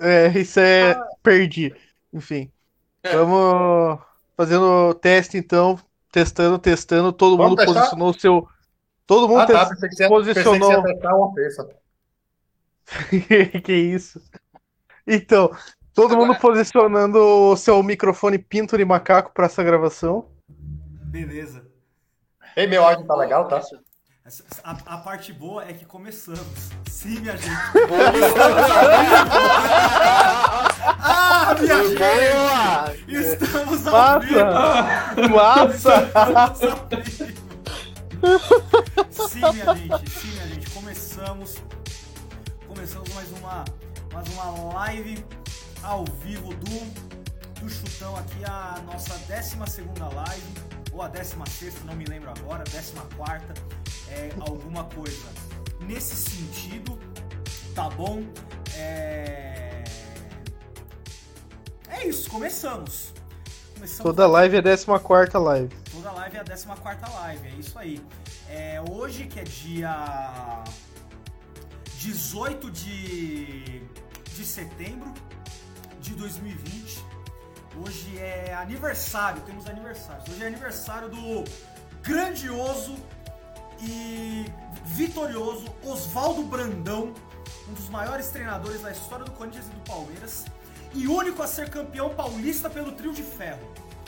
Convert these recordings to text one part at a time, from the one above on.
É, isso é. Perdi. Enfim. É. Vamos fazendo teste então. Testando, testando. Todo Vamos mundo testar? posicionou o seu. Todo mundo Ah, tá. que você que posicionou. peça. que isso? Então, todo mundo Agora- posicionando o seu microfone pinto de macaco para essa gravação. Beleza. Ei, meu áudio tá legal, tá? A, a parte boa é que começamos. Sim, minha gente. ah, minha gente! Estamos ao vivo! Massa! Sim, minha gente. Sim, minha gente. Começamos. Começamos mais uma, mais uma live ao vivo do, do Chutão aqui, a nossa 12 live, ou a 16, não me lembro agora, 14, é alguma coisa nesse sentido, tá bom? É, é isso, começamos. começamos Toda live é 14 live. Toda live é a 14 live, é isso aí. É, hoje que é dia 18 de, de setembro de 2020. Hoje é aniversário, temos aniversários. Hoje é aniversário do grandioso e vitorioso Oswaldo Brandão, um dos maiores treinadores da história do Corinthians e do Palmeiras, e único a ser campeão paulista pelo trio de ferro.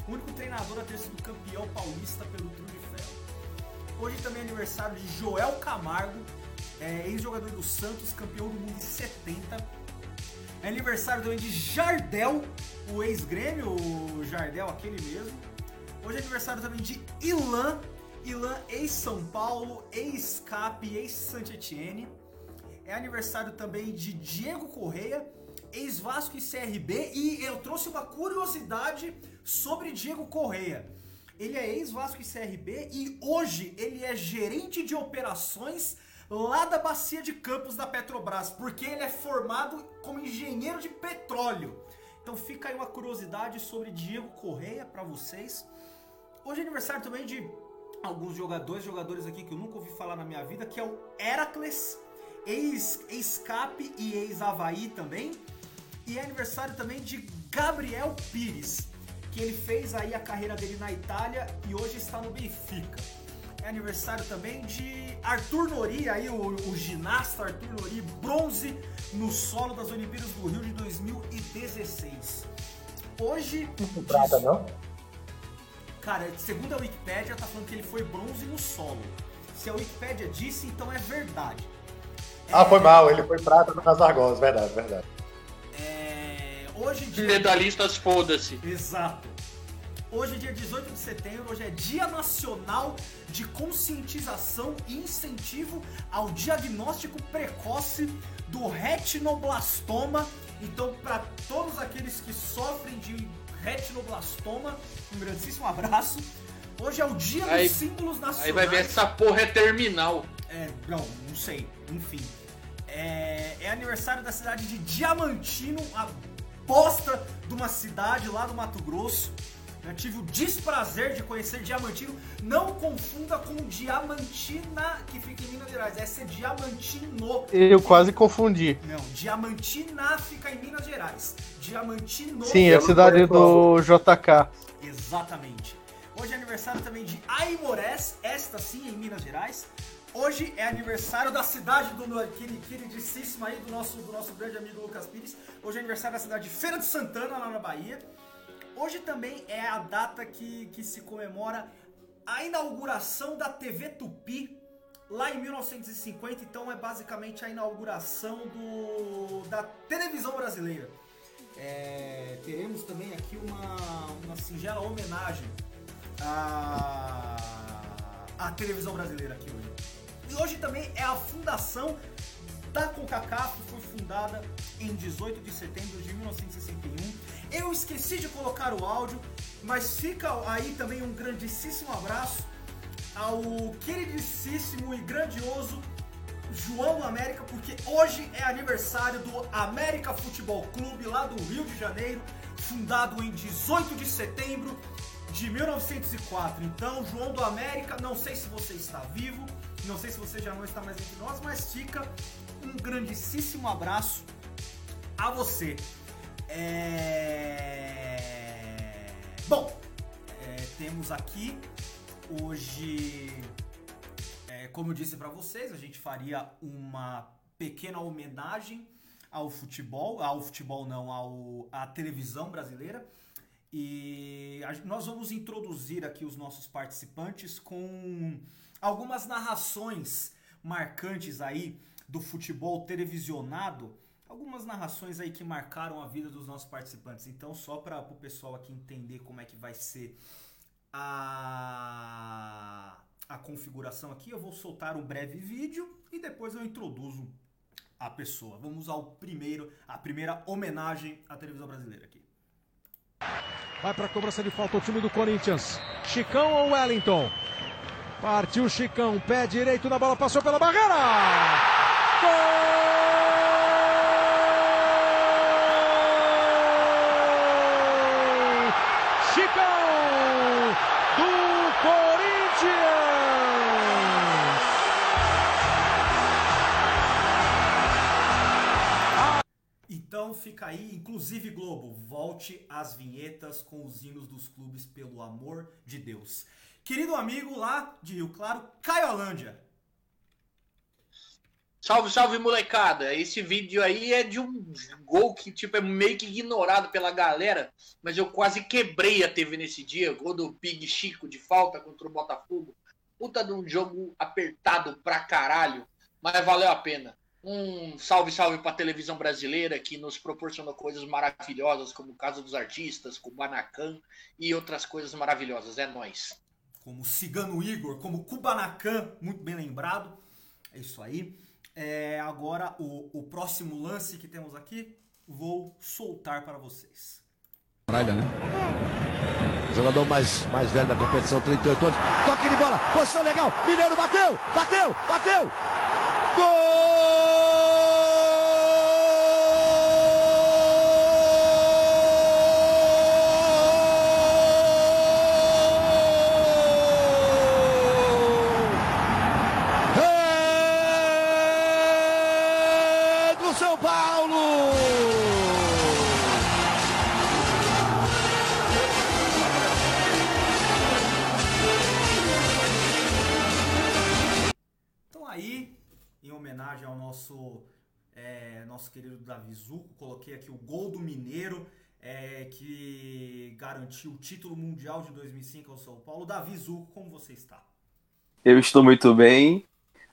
O único treinador a ter sido campeão paulista pelo trio de ferro. Hoje também é aniversário de Joel Camargo, é, ex-jogador do Santos, campeão do mundo em 70. É aniversário também de Jardel, o ex-grêmio, o Jardel, aquele mesmo. Hoje é aniversário também de Ilan, Ilan ex-São Paulo, ex-Cap, ex-Saint-Etienne. É aniversário também de Diego Correia, ex-Vasco e CRB. E eu trouxe uma curiosidade sobre Diego Correia. Ele é ex-Vasco e CRB e hoje ele é gerente de operações lá da Bacia de Campos da Petrobras, porque ele é formado como engenheiro de petróleo. Então fica aí uma curiosidade sobre Diego Correia para vocês. Hoje é aniversário também de alguns jogadores, jogadores aqui que eu nunca ouvi falar na minha vida, que é o Heracles, ex- ex-Cap e ex-Havaí também. E é aniversário também de Gabriel Pires, que ele fez aí a carreira dele na Itália e hoje está no Benfica. É aniversário também de Arthur Nori, aí o, o ginasta Arthur Nori, bronze no solo das Olimpíadas do Rio de 2016. Hoje, Não prata, não? Cara, segundo a Wikipédia, tá falando que ele foi bronze no solo. Se a Wikipédia disse, então é verdade. Ah, foi mal. Ele foi prata nas argosas. Verdade, verdade. É, hoje, dia... Medalhistas, foda-se. Exato. Hoje, dia 18 de setembro, hoje é Dia Nacional de Conscientização e Incentivo ao Diagnóstico Precoce do Retinoblastoma. Então, para todos aqueles que sofrem de retinoblastoma, um grandíssimo abraço. Hoje é o Dia Aí- dos Símbolos Nacionais. Aí vai ver essa porra é terminal. É, não, não sei. Enfim. É, é aniversário da cidade de Diamantino, a bosta de uma cidade lá do Mato Grosso. Eu tive o desprazer de conhecer Diamantino. Não confunda com Diamantina, que fica em Minas Gerais. Essa é Diamantino. Eu quase confundi. Não, Diamantina fica em Minas Gerais. Diamantino. Sim, é a cidade do JK. Exatamente. Hoje é aniversário também de Aimorés, esta sim em Minas Gerais. Hoje é aniversário da cidade do no- queri- queridíssimo aí, do nosso, do nosso grande amigo Lucas Pires. Hoje é aniversário da cidade de Feira de Santana, lá na Bahia. Hoje também é a data que, que se comemora a inauguração da TV Tupi, lá em 1950. Então é basicamente a inauguração do, da televisão brasileira. É, teremos também aqui uma, uma singela homenagem à, à televisão brasileira aqui hoje. E hoje também é a fundação da CONCACAF, que foi fundada em 18 de setembro de 1961. Eu esqueci de colocar o áudio, mas fica aí também um grandíssimo abraço ao queridíssimo e grandioso João do América, porque hoje é aniversário do América Futebol Clube, lá do Rio de Janeiro, fundado em 18 de setembro de 1904. Então, João do América, não sei se você está vivo, não sei se você já não está mais entre nós, mas fica um grandíssimo abraço a você. É... Bom, é, temos aqui hoje, como eu disse para vocês, a gente faria uma pequena homenagem ao futebol, ao futebol não, ao, à televisão brasileira. E a- nós vamos introduzir aqui os nossos participantes com algumas narrações marcantes aí do futebol televisionado, algumas narrações aí que marcaram a vida dos nossos participantes. Então, só para o pessoal aqui entender como é que vai ser a, a configuração aqui, eu vou soltar um breve vídeo e depois eu introduzo a pessoa. Vamos ao primeiro, a primeira homenagem à televisão brasileira aqui. Vai para a cobrança de falta o time do Corinthians. Chicão ou Wellington? Partiu Chicão, pé direito na bola, passou pela barreira. Gol! Aí, inclusive Globo, volte às vinhetas com os hinos dos clubes, pelo amor de Deus. Querido amigo lá de Rio Claro, Caio Alândia. Salve, salve, molecada. Esse vídeo aí é de um gol que, tipo, é meio que ignorado pela galera, mas eu quase quebrei a TV nesse dia. Gol do Pig Chico de falta contra o Botafogo. Puta de um jogo apertado pra caralho, mas valeu a pena. Um salve, salve pra televisão brasileira que nos proporcionou coisas maravilhosas, como o caso dos artistas, com o Banacan e outras coisas maravilhosas. É nóis. como Cigano Igor, como Kubanacan, muito bem lembrado. É isso aí. É, agora, o, o próximo lance que temos aqui, vou soltar para vocês. Braga, né? Jogador mais, mais velho da competição, 38 anos. Toque de bola, posição legal. Mineiro bateu, bateu, bateu. Gol! Aqui o gol do Mineiro, é, que garantiu o título mundial de 2005 ao São Paulo. Davi Zuco, como você está? Eu estou muito bem,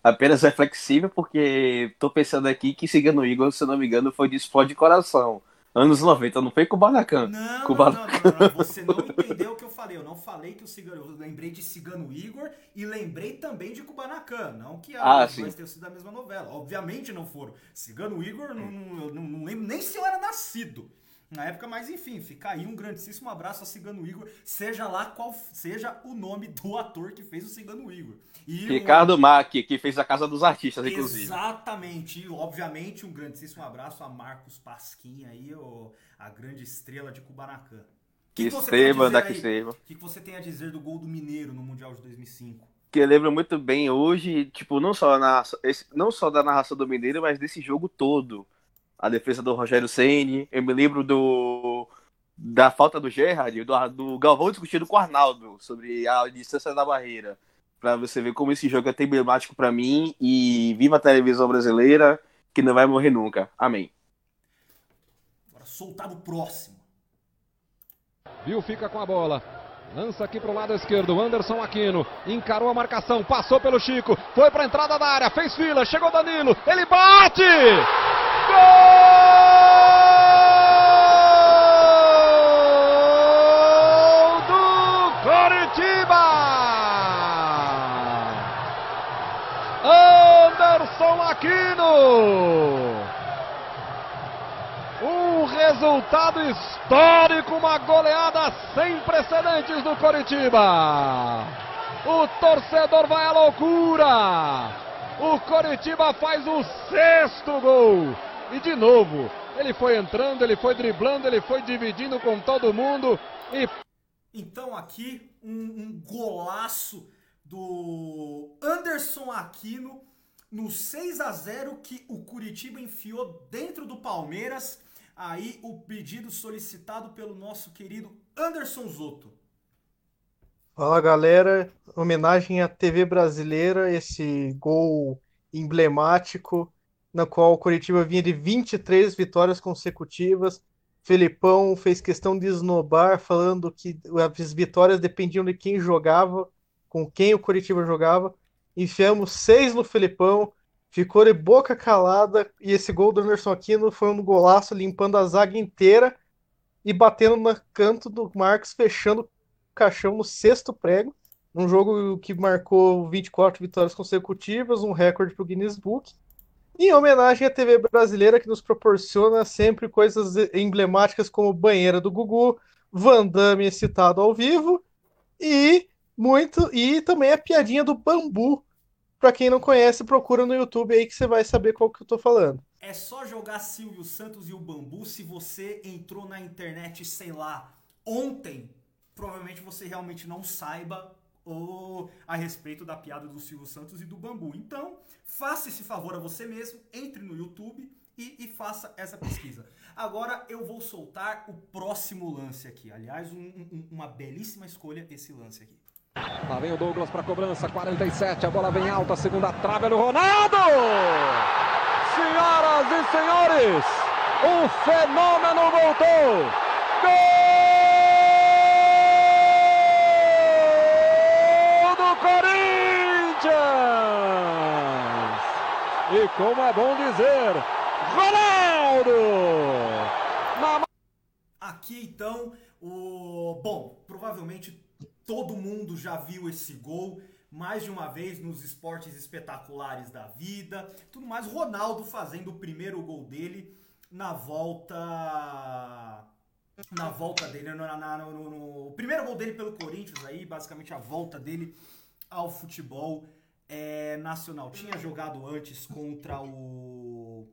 apenas reflexível, porque tô pensando aqui que Cigano Igor, se não me engano, foi de esporte de coração. Anos 90, não foi com o Banacan. Não, Com não, não, não, você não entendeu o que eu falei. Eu não falei que o Cigano. Eu lembrei de Cigano Igor e lembrei também de Kubanacan. Não que Ah, dois tenham sido da mesma novela. Obviamente não foram. Cigano Igor, não, não, eu não lembro nem se eu era nascido. Na época, mas enfim, fica aí um grandíssimo abraço a Cigano Igor, seja lá qual seja o nome do ator que fez o Cigano Igor. E Ricardo Mack, que fez a Casa dos Artistas, inclusive. Exatamente. E, obviamente, um grandíssimo abraço a Marcos Pasquim aí, o- a grande estrela de Kubanacan. Que dizer da que. O que você tem a dizer do gol do Mineiro no Mundial de 2005? Que eu lembro muito bem hoje, tipo, não só, na, não só da narração do Mineiro, mas desse jogo todo. A defesa do Rogério Ceni, eu me lembro do da falta do Gerrard, do, do Galvão discutindo com o Arnaldo sobre a distância da barreira. Pra você ver como esse jogo é tão emblemático pra mim e viva a televisão brasileira que não vai morrer nunca. Amém. Agora soltar o próximo. Viu, fica com a bola. Lança aqui pro lado esquerdo, Anderson Aquino. Encarou a marcação, passou pelo Chico. Foi pra entrada da área, fez fila, chegou Danilo. Ele bate! Gol do Coritiba! Anderson Aquino! Um resultado histórico, uma goleada sem precedentes do Coritiba. O torcedor vai à loucura. O Coritiba faz o sexto gol. E de novo, ele foi entrando, ele foi driblando, ele foi dividindo com todo mundo e Então aqui um, um golaço do Anderson Aquino no 6 a 0 que o Curitiba enfiou dentro do Palmeiras. Aí o pedido solicitado pelo nosso querido Anderson Zotto. Fala galera, homenagem à TV brasileira, esse gol emblemático, na qual o Coritiba vinha de 23 vitórias consecutivas. Felipão fez questão de esnobar, falando que as vitórias dependiam de quem jogava, com quem o Coritiba jogava. Enfiamos seis no Felipão, ficou de boca calada, e esse gol do Anderson Aquino foi um golaço limpando a zaga inteira e batendo no canto do Marcos, fechando o caixão no sexto prego. Um jogo que marcou 24 vitórias consecutivas, um recorde para o Guinness Book. Em homenagem à TV brasileira que nos proporciona sempre coisas emblemáticas como banheira do Gugu, Van Damme citado ao vivo e muito e também a piadinha do bambu. Para quem não conhece, procura no YouTube aí que você vai saber qual que eu tô falando. É só jogar Silvio Santos e o Bambu se você entrou na internet, sei lá, ontem. Provavelmente você realmente não saiba ou a respeito da piada do Silvio Santos e do bambu. Então, faça esse favor a você mesmo, entre no YouTube e, e faça essa pesquisa. Agora eu vou soltar o próximo lance aqui. Aliás, um, um, uma belíssima escolha esse lance aqui. Lá vem o Douglas para cobrança, 47, a bola vem alta, segunda trave é do Ronaldo! Senhoras e senhores, o fenômeno voltou! Gol do Corinthians! E como é bom dizer, Ronaldo! Na Aqui então, o. Bom, provavelmente todo mundo já viu esse gol mais de uma vez nos esportes espetaculares da vida. Tudo mais, Ronaldo fazendo o primeiro gol dele na volta. Na volta dele, no, na- no, no- no- primeiro gol dele pelo Corinthians aí, basicamente a volta dele ao futebol é, nacional. Tinha jogado antes contra o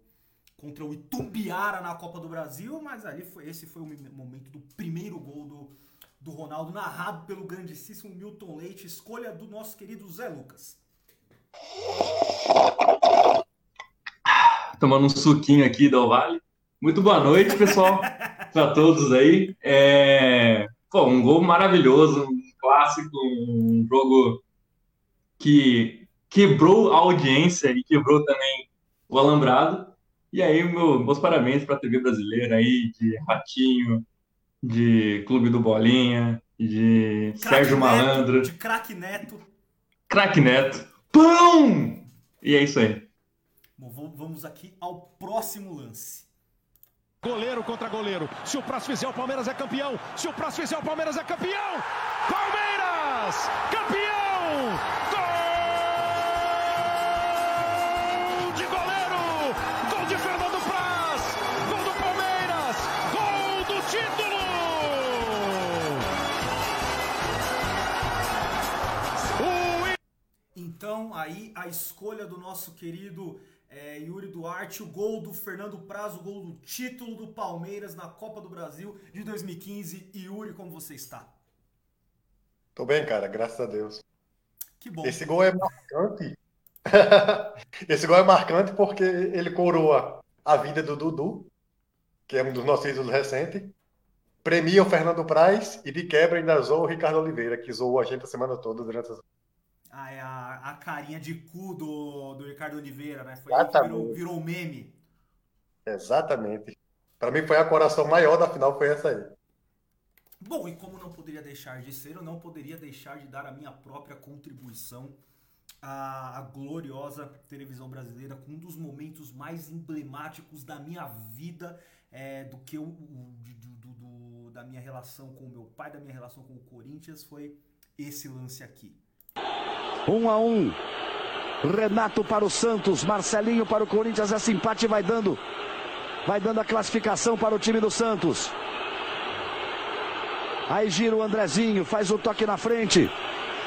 contra o Itumbiara na Copa do Brasil, mas ali foi esse foi o momento do primeiro gol do, do Ronaldo, narrado pelo grandíssimo Milton Leite, escolha do nosso querido Zé Lucas. tomando um suquinho aqui do Vale. Muito boa noite, pessoal, para todos aí. É... Pô, um gol maravilhoso, um clássico, um jogo que quebrou a audiência e quebrou também o alambrado. E aí, meu, meus parabéns para a TV brasileira aí, de Ratinho, de Clube do Bolinha, de Sérgio Craque Neto, Malandro, De craque Neto. Craque Neto. Pão! E é isso aí. Bom, vamos aqui ao próximo lance. Goleiro contra goleiro. Se o Prazo fizer, o Palmeiras é campeão. Se o Prazo fizer, o Palmeiras é campeão. Palmeiras, campeão! Gol Então, aí a escolha do nosso querido é, Yuri Duarte, o gol do Fernando Praz, o gol do título do Palmeiras na Copa do Brasil de 2015. Yuri, como você está? Tô bem, cara, graças a Deus. Que bom. Esse gol é marcante. Esse gol é marcante porque ele coroa a vida do Dudu, que é um dos nossos ídolos recentes. Premia o Fernando Praz e de quebra ainda zoa o Ricardo Oliveira, que zoou a gente a semana toda durante as... Ah, é a, a carinha de cu do, do Ricardo Oliveira, né? Foi virou, virou meme. Exatamente. Para mim foi a coração maior da final, foi essa aí. Bom, e como não poderia deixar de ser, eu não poderia deixar de dar a minha própria contribuição à, à gloriosa televisão brasileira com um dos momentos mais emblemáticos da minha vida, é, do que o, o- do- do- da minha relação com o meu pai, da minha relação com o Corinthians, foi esse lance aqui. Um a um. Renato para o Santos, Marcelinho para o Corinthians. Esse empate vai dando, vai dando a classificação para o time do Santos. Aí gira o Andrezinho, faz o toque na frente.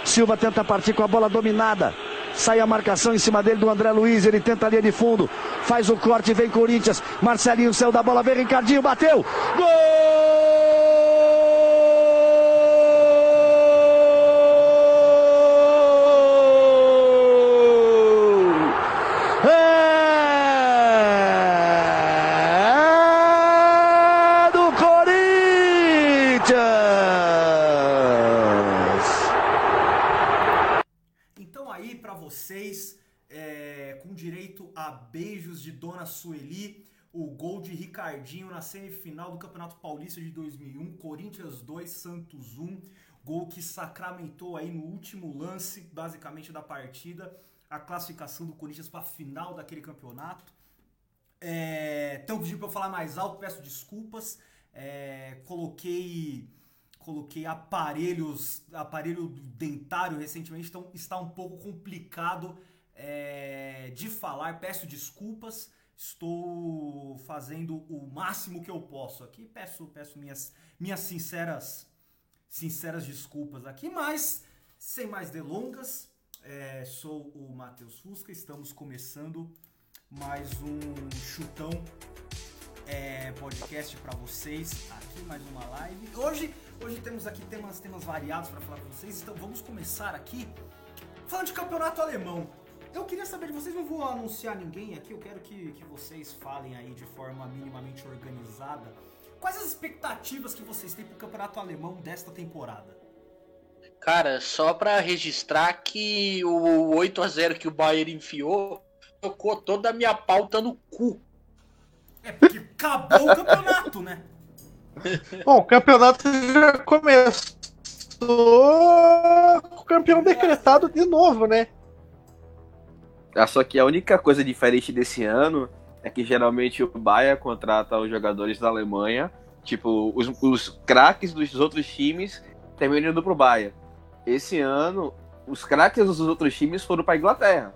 Silva tenta partir com a bola dominada. Sai a marcação em cima dele do André Luiz. Ele tenta a linha de fundo. Faz o corte, vem Corinthians. Marcelinho saiu da bola, vem Ricardinho, bateu. Gol! a beijos de Dona Sueli. O gol de Ricardinho na semifinal do Campeonato Paulista de 2001, Corinthians 2, Santos 1. Gol que sacramentou aí no último lance, basicamente, da partida, a classificação do Corinthians para a final daquele campeonato. É, então para eu falar mais alto, peço desculpas. É, coloquei coloquei aparelhos, aparelho dentário recentemente, então está um pouco complicado é, de falar. Peço desculpas. Estou fazendo o máximo que eu posso aqui. Peço, peço minhas, minhas sinceras, sinceras desculpas aqui, mas sem mais delongas, é, sou o Matheus Fusca. Estamos começando mais um chutão é, podcast para vocês aqui mais uma live. Hoje, hoje temos aqui temas, temas variados para falar com vocês. Então vamos começar aqui falando de campeonato alemão. Eu queria saber de vocês, não vou anunciar ninguém aqui, eu quero que, que vocês falem aí de forma minimamente organizada. Quais as expectativas que vocês têm pro campeonato alemão desta temporada? Cara, só para registrar que o 8 a 0 que o Bayern enfiou tocou toda a minha pauta no cu. É porque acabou o campeonato, né? Bom, o campeonato já começou com o campeão decretado de novo, né? Ah, Só que a única coisa diferente desse ano é que geralmente o Bayern contrata os jogadores da Alemanha, tipo, os, os craques dos outros times terminam indo pro Bayern. Esse ano, os craques dos outros times foram pra Inglaterra.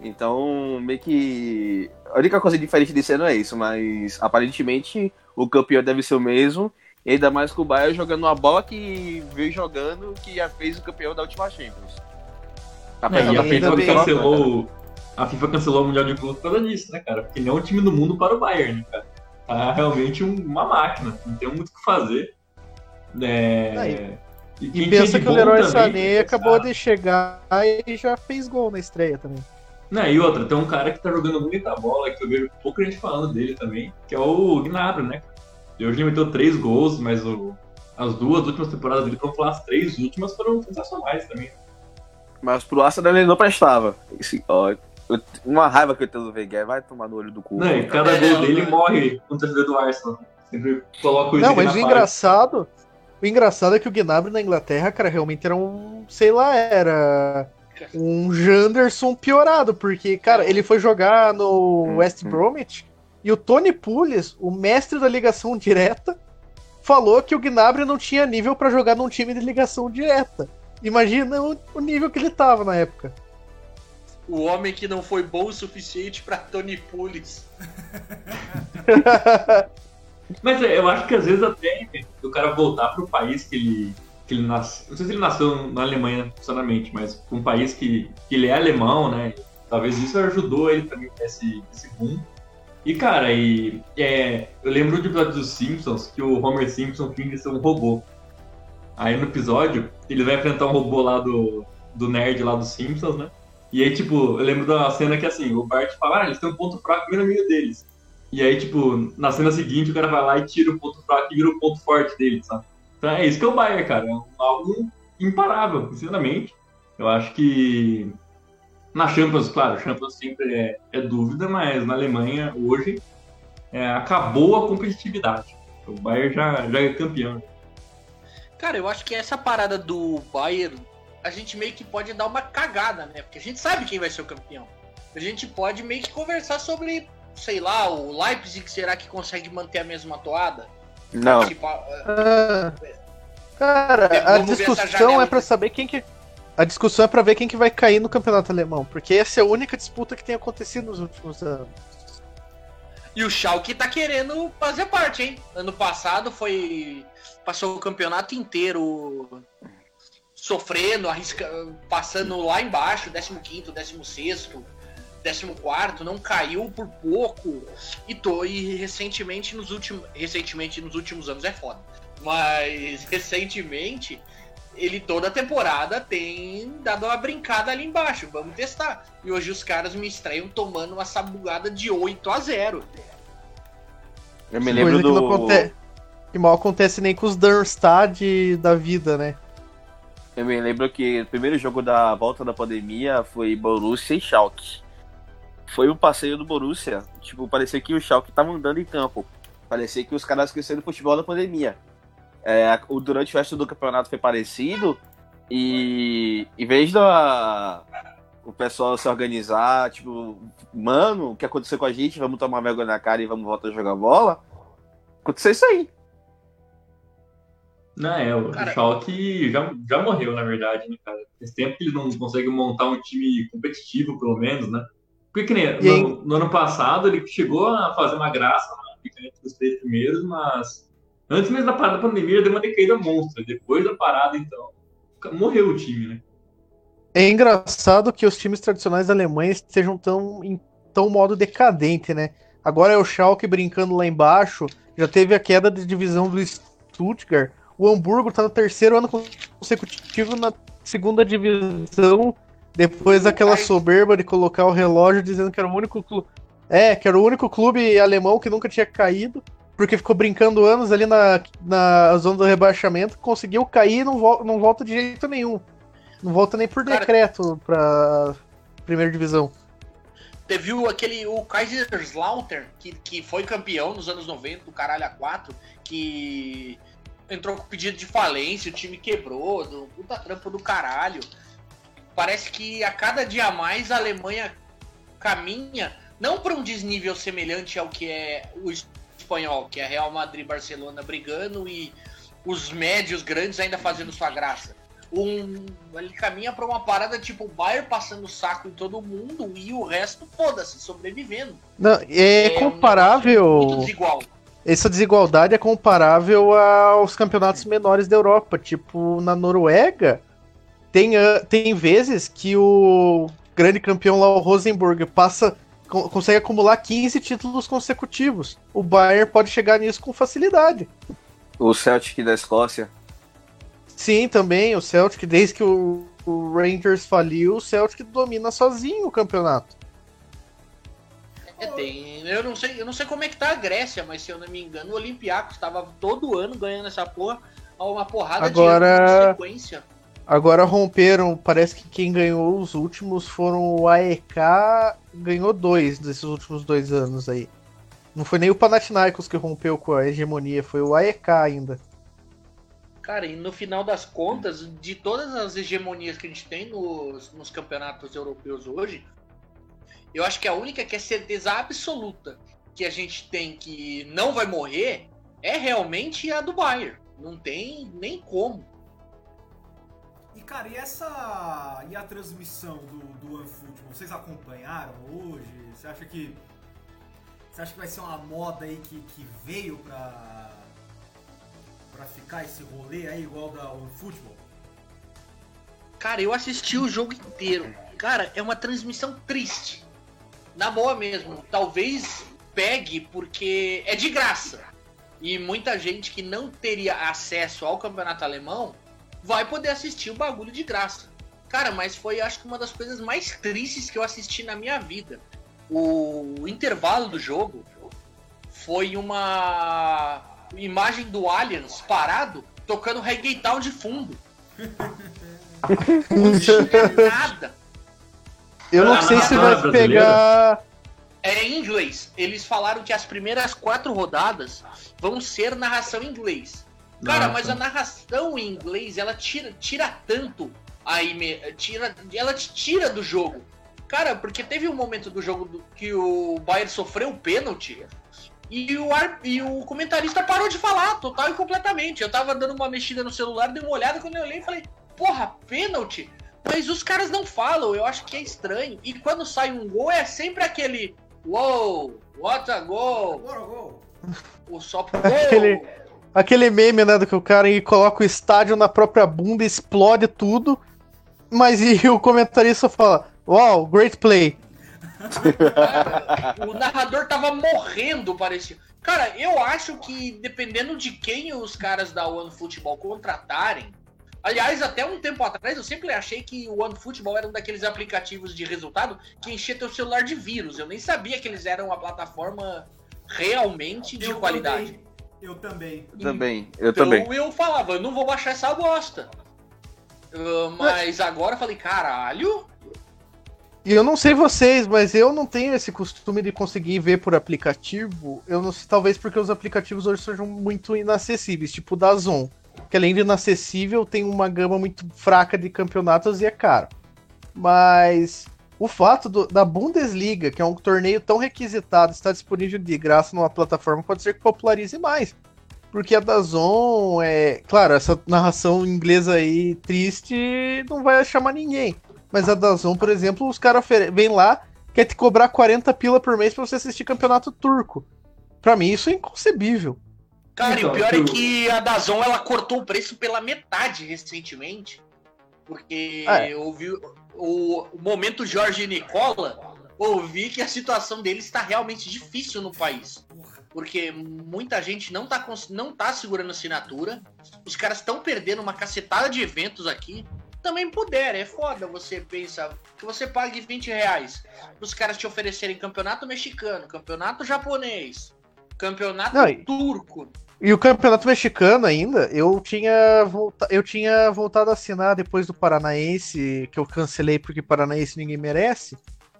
Então, meio que. A única coisa diferente desse ano é isso, mas aparentemente o campeão deve ser o mesmo. E ainda mais com o Bayern jogando uma bola que veio jogando que já fez o campeão da última Champions. É, Apesar a da ainda bem- cancelou. A FIFA cancelou o Mundial de Clubes por causa disso, né, cara? Porque nenhum time do mundo para o Bayern, né, cara? Tá realmente um- uma máquina, não tem muito o que fazer. É... E, E pensa que o Leroy Sané acabou de chegar e já fez gol na estreia também. Não, e outra, tem um cara que tá jogando muita bola, que eu vejo pouca gente falando dele também, que é o Gnabry, né? Ele hoje ele meteu três gols, mas o- as duas últimas temporadas dele, vamos falar, as três últimas foram sensacionais também. Mas pro Arsenal ele não prestava. Esse, ó, uma raiva que eu tenho do Wenger, vai tomar no olho do cu. Não, e cada É, gol dele né? morre com o torcedor do Arsenal. Sempre coloca o Não, mas o engraçado, o engraçado é que o Gnabry na Inglaterra, cara, realmente era um, sei lá, era um Janderson piorado, porque, cara, ele foi jogar no West Bromwich e o Tony Pulis, o mestre da ligação direta, falou que o Gnabry não tinha nível pra jogar num time de ligação direta. Imagina o, o nível que ele tava na época. O homem que não foi bom o suficiente pra Tony Pulis. Mas é, eu acho que às vezes até o cara voltar pro país que ele, que ele nasceu. Não sei se ele nasceu na Alemanha funcionalmente, mas um país que, que ele é alemão, né? Talvez isso ajudou ele também esse, esse boom. E cara, e, é, eu lembro do episódio dos Simpsons que o Homer Simpson finge ser um robô. Aí no episódio, ele vai enfrentar um robô lá do, do nerd lá dos Simpsons, né? E aí, tipo, eu lembro da cena que assim, o Bart fala, ah, eles têm um ponto fraco no meio deles. E aí, tipo, na cena seguinte o cara vai lá e tira o ponto fraco e vira o ponto forte dele, sabe? Então é isso que é o Bayern, cara. É algo imparável, sinceramente. Eu acho que na Champions, claro, Champions sempre é, é dúvida, mas na Alemanha, hoje, é, acabou a competitividade. O Bayern já, já é campeão. Cara, eu acho que essa parada do Bayern, a gente meio que pode dar uma cagada, né? Porque a gente sabe quem vai ser o campeão. A gente pode meio que conversar sobre, sei lá, o Leipzig, será que consegue manter a mesma toada? Não, Tipo, a- Ah, cara, a ver essa discussão é pra de- saber quem que. A discussão é pra ver quem que vai cair no campeonato alemão, porque essa é a única disputa que tem acontecido nos últimos anos. E o Schalke tá querendo fazer parte, hein? Ano passado foi. Passou o campeonato inteiro sofrendo, arrisca, passando lá embaixo, 15, 16, 14, não caiu por pouco. E, tô, e recentemente nos últimos. Recentemente nos últimos anos é foda. Mas recentemente ele toda temporada tem dado uma brincada ali embaixo. Vamos testar. E hoje os caras me estreiam tomando uma sabugada de 8 a 0 eu me lembro Coisa que não do. acontece. Que mal acontece nem com os Darmstadt da vida, né? Eu me lembro que o primeiro jogo da volta da pandemia foi Borussia e Schalke. foi o passeio do Borussia. Tipo, parecia que o Schalke tava andando em campo. Parecia que os caras esqueceram do futebol da pandemia. É, o, durante o resto do campeonato foi parecido. E em vez da o pessoal se organizar, tipo, mano, o que aconteceu com a gente? Vamos tomar vergonha na cara e vamos voltar a jogar bola. Aconteceu isso aí. Não, é, o Cara- Schalke já, já morreu, na verdade, né, cara? Faz tempo que eles não conseguem montar um time competitivo, pelo menos, né? Porque que nem, no, no ano passado ele chegou a fazer uma graça, né, ficar entre os três primeiros, mas antes mesmo da parada da pandemia deu uma decaída monstra. Depois da parada, então, morreu o time, né? É engraçado que os times tradicionais da Alemanha estejam tão em tão modo decadente, né? Agora é o Schalke brincando lá embaixo, já teve a queda de divisão do Stuttgart. O Hamburgo tá no terceiro ano consecutivo na segunda divisão, depois daquela soberba de colocar o relógio dizendo que era o único clube, é, que era o único clube alemão que nunca tinha caído, porque ficou brincando anos ali na, na zona do rebaixamento, conseguiu cair e não, vol não volta de jeito nenhum. Não volta nem por Cara- decreto pra primeira divisão. Teve o, aquele, o Kaiserslautern, que, que foi campeão nos anos 90, do caralho a 4, que entrou com pedido de falência, o time quebrou, do puta trampo do caralho. Parece que a cada dia mais a Alemanha caminha, não para um desnível semelhante ao que é o espanhol, que é Real Madrid Barcelona brigando e os médios grandes ainda fazendo sua graça. Um, ele caminha pra uma parada tipo o Bayern passando saco em todo mundo e o resto, foda-se, sobrevivendo. Não, é, um comparável. Muito desigual. Essa desigualdade é comparável aos campeonatos menores da Europa. Tipo, na Noruega, tem, ah, tem vezes que o grande campeão lá, o Rosenborg, passa. co- consegue acumular 15 títulos consecutivos. O Bayern pode chegar nisso com facilidade. O Celtic da Escócia. Sim, também, o Celtic, desde que o, o Rangers faliu, o Celtic domina sozinho o campeonato. É, tem, eu não sei, eu não sei como é que tá a Grécia, mas se eu não me engano, o Olympiacos estava todo ano ganhando essa porra, a uma porrada Agora- de sequência. Agora romperam, parece que quem ganhou os últimos foram o AEK, ganhou dois desses últimos dois anos aí. Não foi nem o Panathinaikos que rompeu com a hegemonia, foi o AEK ainda. Cara, e no final das contas, de todas as hegemonias que a gente tem nos, nos campeonatos europeus hoje, eu acho que a única que é certeza absoluta que a gente tem que não vai morrer é realmente a do Bayern. Não tem nem como. E cara, e essa. E a transmissão do, do OneFootball? Vocês acompanharam hoje? Você acha que. Você acha que vai ser uma moda aí que, que veio pra. pra ficar esse rolê aí igual da OneFootball? Cara, eu assisti o jogo inteiro. Cara, é uma transmissão triste. Na boa mesmo. Talvez pegue porque é de graça. E muita gente que não teria acesso ao campeonato alemão vai poder assistir o bagulho de graça. Cara, mas foi acho que uma das coisas mais tristes que eu assisti na minha vida. O intervalo do jogo foi uma imagem do Allianz parado tocando reggaeton de fundo. Não tinha nada. Eu não Ah, sei se vai é pegar. É em inglês. Eles falaram que as primeiras quatro rodadas vão ser narração em inglês. Cara, Nossa. mas a narração em inglês, ela tira, tira tanto a ime... tira, ela te tira do jogo. Cara, porque teve um momento do jogo do- que o Bayern sofreu o pênalti e o, ar- e o comentarista parou de falar, total e completamente. Eu tava dando uma mexida no celular, dei uma olhada, quando eu olhei, falei, porra, pênalti? Mas os caras não falam, eu acho que é estranho. E quando sai um gol, é sempre aquele, wow, what a goal, Bora, gol! o só pro Aquele- gol. Aquele meme, né, do que o cara coloca o estádio na própria bunda e explode tudo. Mas e o comentarista fala: Wow, great play. Cara, o narrador tava morrendo, parecia. Cara, eu acho que dependendo de quem os caras da One Football contratarem. Aliás, até um tempo atrás eu sempre achei que o One Football era um daqueles aplicativos de resultado que enchia teu celular de vírus. Eu nem sabia que eles eram uma plataforma realmente de Eu qualidade. também, eu também. Também, eu Então também. eu falava, eu não vou baixar essa bosta. Ah, mas agora eu falei, caralho. E eu não sei vocês, mas eu não tenho esse costume de conseguir ver por aplicativo. Eu não sei, talvez porque os aplicativos hoje sejam muito inacessíveis, tipo o da Zon, que além de inacessível, tem uma gama muito fraca de campeonatos e é caro. Mas o fato do- da Bundesliga, que é um torneio tão requisitado, estar disponível de graça numa plataforma, pode ser que popularize mais. Porque a Dazon é. Claro, essa narração inglesa aí triste não vai chamar ninguém. Mas a Dazon, por exemplo, os caras vêm lá, quer te cobrar 40 pila por mês pra você assistir campeonato turco. Pra mim, isso é inconcebível. Cara, e Então, o pior eu- é que a Dazon ela cortou o preço pela metade recentemente. Porque Ah, é. eu ouvi o, o momento Jorge Nicola, ouvi que a situação dele está realmente difícil no país. Porque muita gente não tá, cons- não tá segurando assinatura. Os caras estão perdendo uma cacetada de eventos aqui. Também puder, é foda você pensa que você pague 20 reais. Os caras te oferecerem campeonato mexicano, campeonato japonês, campeonato Não, e- turco. E o campeonato mexicano ainda, eu tinha, volta... eu tinha voltado a assinar depois do Paranaense, que eu cancelei porque Paranaense ninguém merece,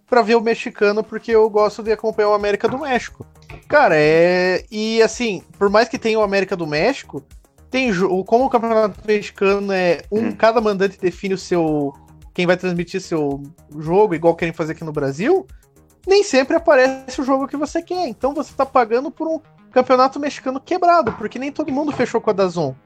pra ver o mexicano porque eu gosto de acompanhar o América do México. Cara, é. E assim, por mais que tenha o América do México, tem como o campeonato mexicano é um, Hum. cada mandante define o seu. Quem vai transmitir seu jogo, igual querem fazer aqui no Brasil, nem sempre aparece o jogo que você quer. Então você tá pagando por um campeonato mexicano quebrado, porque nem todo mundo fechou com a Dazon.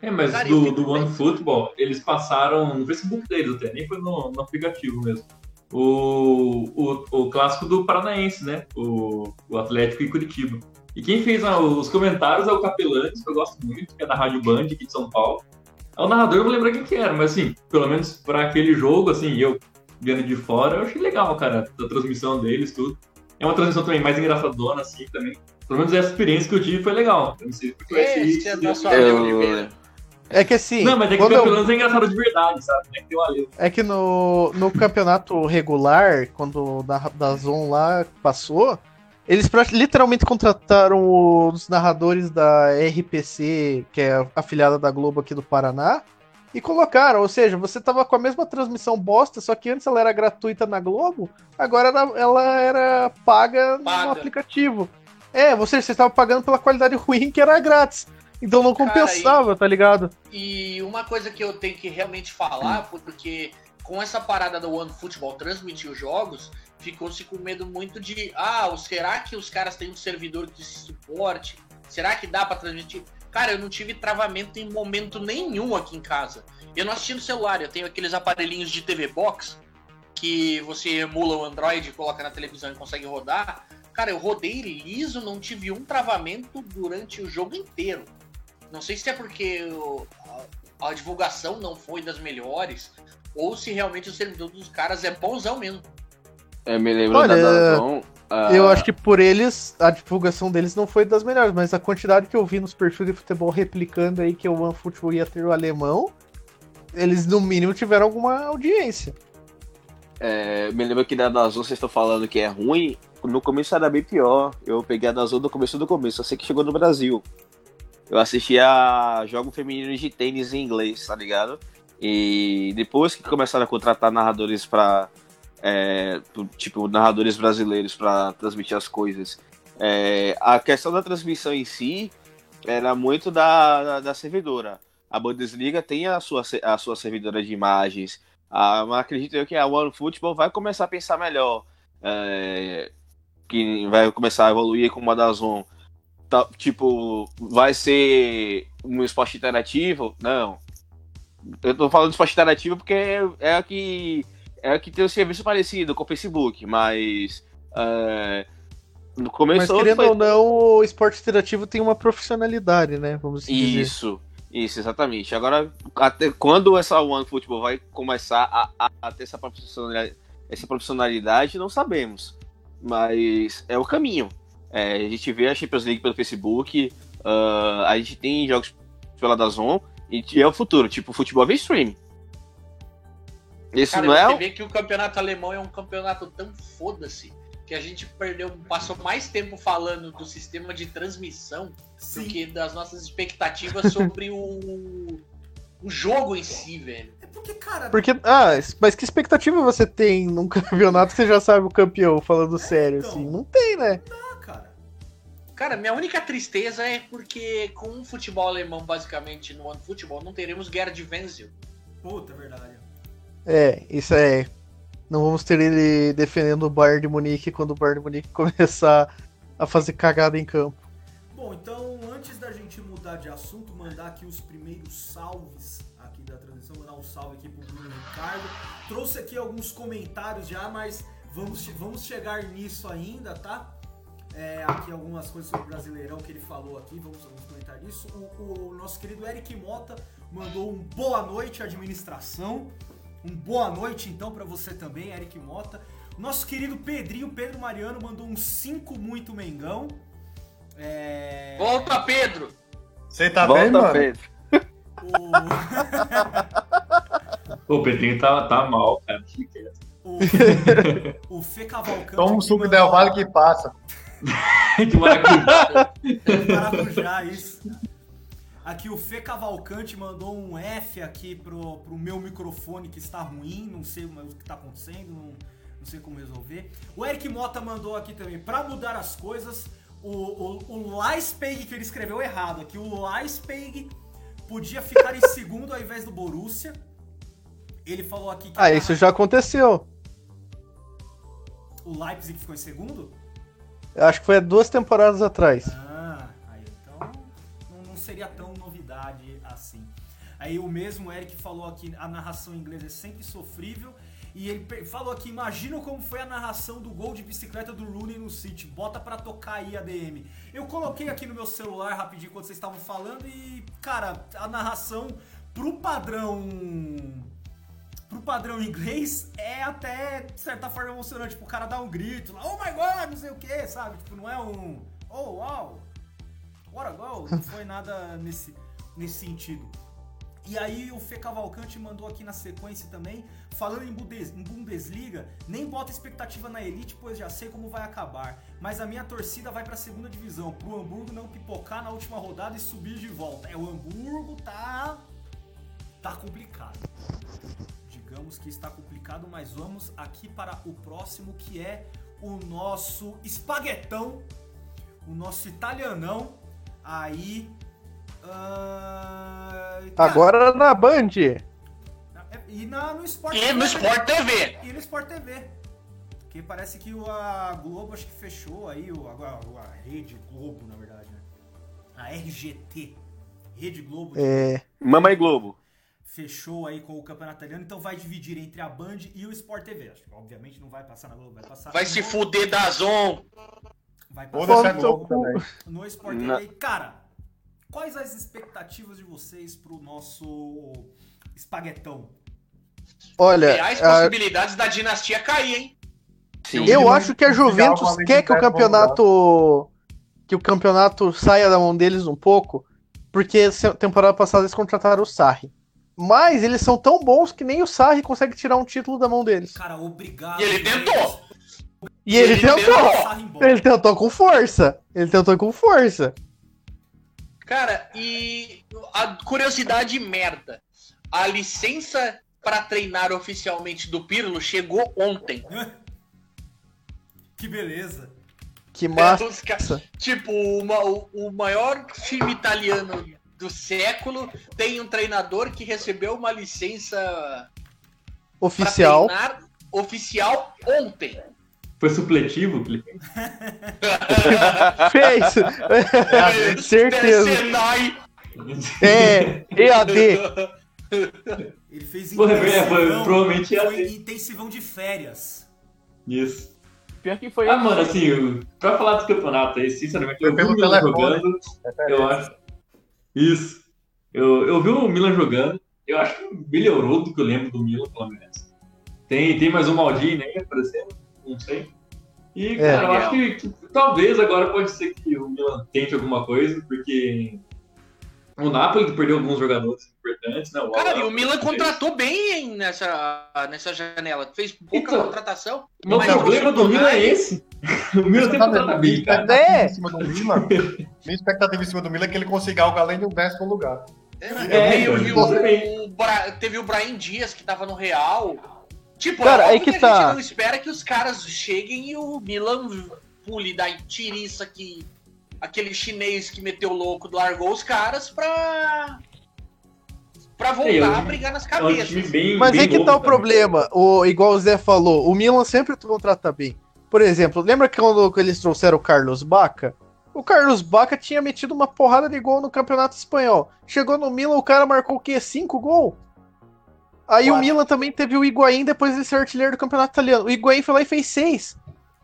É, mas Cara, do, do One Football, eles passaram no Facebook deles até, nem foi no, no aplicativo mesmo. O, o, o clássico do Paranaense, né? O, o Atlético e Curitiba. E quem fez ah, os comentários é o Capelanes, que eu gosto muito, que é da Rádio Band aqui de São Paulo. É o narrador, eu vou lembrar quem que era, mas assim, pelo menos pra aquele jogo, assim, eu vendo de fora, eu achei legal, cara, a transmissão deles, tudo. É uma transmissão também mais engraçadona, assim, também. Pelo menos essa experiência que eu tive foi legal. Eu não sei porque vai ser é isso. sua Eu- Oliveira. É que assim. Não, mas é que o quando eu- é engraçado de verdade, sabe? É que tem o Ale. É que no, no campeonato regular, quando o da, da Zon lá passou, eles pra- literalmente contrataram os narradores da RPC, que é a afiliada da Globo aqui do Paraná, e colocaram. Ou seja, você tava com a mesma transmissão bosta, só que antes ela era gratuita na Globo, agora ela, ela era paga, Paga. no aplicativo. É, ou seja, você estava pagando pela qualidade ruim que era grátis. Então não Cara, compensava, tá ligado? E uma coisa que eu tenho que realmente falar, porque com essa parada do One Football transmitir os jogos, ficou-se com medo muito de, ah, será que os caras têm um servidor de suporte? Será que dá pra transmitir? Cara, eu não tive travamento em momento nenhum aqui em casa. Eu não assisti no celular, eu tenho aqueles aparelhinhos de TV Box que você emula o Android, coloca na televisão e consegue rodar. Cara, eu rodei liso, não tive um travamento durante o jogo inteiro. Não sei se é porque a, a divulgação não foi das melhores, ou se realmente o servidor dos caras é bonzão mesmo. Eu me lembro Olha, da Dazon. Ah, Eu acho que por eles, a divulgação deles não foi das melhores, mas a quantidade que eu vi nos perfis de futebol replicando aí que o OneFootball ia ter o alemão, eles no mínimo tiveram alguma audiência. é, me lembro que da Dazon vocês estão falando que é ruim. No começo era bem pior. Eu peguei a Dazon do começo do começo. Eu sei que chegou no Brasil. Eu assistia jogo feminino de tênis em inglês, tá ligado? E depois que começaram a contratar narradores pra. É, tipo, narradores brasileiros pra transmitir as coisas. é, a questão da transmissão em si era muito da, da, da servidora. A Bundesliga tem a sua, a sua servidora de imagens. Mas acredito eu que a One Football vai começar a pensar melhor. é, que vai começar a evoluir com uma da. Tá, tipo, vai ser um esporte interativo? Não. Eu tô falando de esporte interativo porque é a que é que tem um serviço parecido com o Facebook, mas é, no Mas começo querendo foi- ou não, o esporte interativo tem uma profissionalidade, né? Vamos assim dizer. Isso, isso, exatamente. Agora, até quando essa One Football vai começar a, a- a ter essa profissionalidade, essa profissionalidade, não sabemos. Mas é o caminho. É, a gente vê a Champions League pelo Facebook, ah, a gente tem jogos pela Dazon, e é o futuro. Tipo, futebol vem stream. Isso Cara, não é você vê que o campeonato alemão é um campeonato tão foda-se que a gente perdeu, passou mais tempo falando do sistema de transmissão do Sim. que das nossas expectativas sobre o, o jogo em si, velho. Porque, cara, Porque, ah, mas que expectativa você tem num campeonato que você já sabe o campeão, falando sério, então. assim? Não tem, né? ah, cara. Cara, minha única tristeza é porque com o futebol alemão, basicamente, no ano de futebol, não teremos guerra de Wenzel. Puta, é verdade. É, isso é. Não vamos ter ele defendendo o Bayern de Munique quando o Bayern de Munique começar a fazer cagada em campo. Bom, então, antes da gente mudar de assunto, mandar aqui os primeiros salves aqui da transmissão, mandar um salve aqui pro Bruno Ricardo. Trouxe aqui alguns comentários já, mas vamos, vamos chegar nisso ainda, tá? É, aqui algumas coisas sobre o Brasileirão que ele falou aqui, vamos, vamos comentar isso. O, o nosso querido Eric Mota mandou um boa noite, administração. Um boa noite, então, para você também, Eric Mota. Nosso querido Pedrinho, Pedro Mariano, mandou um 5 muito Mengão. É... Volta, Pedro! Você tá bem, Volta, mano? Pedro. O, O Pedrinho tá, tá mal, cara. o, o Fê Cavalcante. Toma um suco mandou- Del Valle que passa. De maracujá. Maracujá, isso. Aqui o Fê Cavalcante mandou um F aqui pro, pro meu microfone que está ruim, não sei o que está acontecendo, não, não sei como resolver. O Eric Mota mandou aqui também, para mudar as coisas, o, o, o Leipzig, que ele escreveu errado aqui, o Leipzig podia ficar em segundo ao invés do Borussia. Ele falou aqui que Ah, isso já aconteceu. o Leipzig ficou em segundo? Eu acho que foi há duas temporadas atrás. Ah, seria tão novidade assim. Aí o mesmo Eric falou aqui, a narração em inglês é sempre sofrível. E ele falou aqui, imagina como foi a narração do gol de bicicleta do Rooney no City. Bota pra tocar aí a DM. Eu coloquei aqui no meu celular rapidinho quando vocês estavam falando e, cara, a narração pro padrão pro padrão inglês é até de certa forma emocionante. Tipo, o cara dá um grito lá, oh my god, não sei o que, sabe? Tipo, não é um oh wow, what a goal. Não foi nada nesse, nesse sentido. E aí o Fê Cavalcante mandou aqui na sequência também, falando em, em Bundesliga, nem bota expectativa na Elite, pois já sei como vai acabar. Mas a minha torcida vai pra segunda divisão, pro Hamburgo não pipocar na última rodada e subir de volta. É, o Hamburgo tá. tá complicado. Digamos que está complicado, mas vamos aqui para o próximo que é o nosso espaguetão, o nosso italianão. Aí. cara, Agora na Band. E na, no Sport E no Sport TV. E no Sport TV. Que parece que o- a Globo acho que fechou aí, o, agora a Rede Globo, na verdade, né? A RGT. Rede Globo É. Mamãe Globo. fechou aí com o campeonato italiano, então vai dividir entre a Band e o Sport TV. Acho que, obviamente não vai passar na Globo, vai passar Vai se fuder da Zon. Vai passar o também. no Sport TV. Cara, quais as expectativas de vocês pro nosso espaguetão? Olha, Reais a- possibilidades da dinastia cair, hein? Sim. eu acho que a Juventus quer que o campeonato que o campeonato saia da mão deles um pouco, porque temporada passada eles contrataram o Sarri. Mas eles são tão bons que nem o Sarri consegue tirar um título da mão deles. Cara, obrigado. E ele tentou. E ele, Ele tentou. Ele tentou com força. Ele tentou com força. Cara, e a curiosidade merda. A licença pra treinar oficialmente do Pirlo chegou ontem. Que beleza. Que massa. Os ca- Tipo, uma- o, o maior time italiano do século tem um treinador que recebeu uma licença Oficial. pra treinar oficial ontem. Foi supletivo, Felipe? Fez. Certeza. Senai. É, EAD. Ele fez Foi, é, foi, intensivão, provavelmente foi intensivão de férias. Isso. Pior que foi. Ah, mano, assim, eu- pra falar desse campeonato aí, sinceramente, eu Foi vi o Milan jogando, eu acho. Isso. Eu, eu vi o Milan jogando, eu acho que melhorou do que eu lembro do Milan, pelo menos. Tem, tem mais um Maldini aí aparecendo, não sei. E, É. cara, eu acho que, que talvez agora pode ser que o Milan tente alguma coisa, porque o Napoli perdeu alguns jogadores importantes, né? O Cara, e o Milan fez. contratou bem hein, nessa, nessa janela. Fez pouca Então, contratação. Meu mas problema do Milan é esse. O Milan tem que contratar bem, cara. É. em cima do Milan, minha expectativa em cima do Milan é que ele consiga algo além do décimo lugar. É, e o- o- o Bra- teve o Brian Dias que tava no Real. Tipo, Cara, é que que, a tá. gente não espera que os caras cheguem e o Milan pule da tiriça que aquele chinês que meteu louco largou os caras pra pra voltar É, a brigar nas É cabeças. bem. Mas bem aí que tá o também. problema. O, igual o Zé falou, o Milan sempre contrata bem. Por exemplo, lembra quando eles trouxeram o Carlos Baca? O Carlos Baca tinha metido uma porrada de gol no Campeonato Espanhol. Chegou no Milan, o cara marcou o quê? Cinco gols? Aí o Quatro. Milan também teve o Higuaín depois de ser artilheiro do Campeonato Italiano. O Higuaín foi lá e fez seis.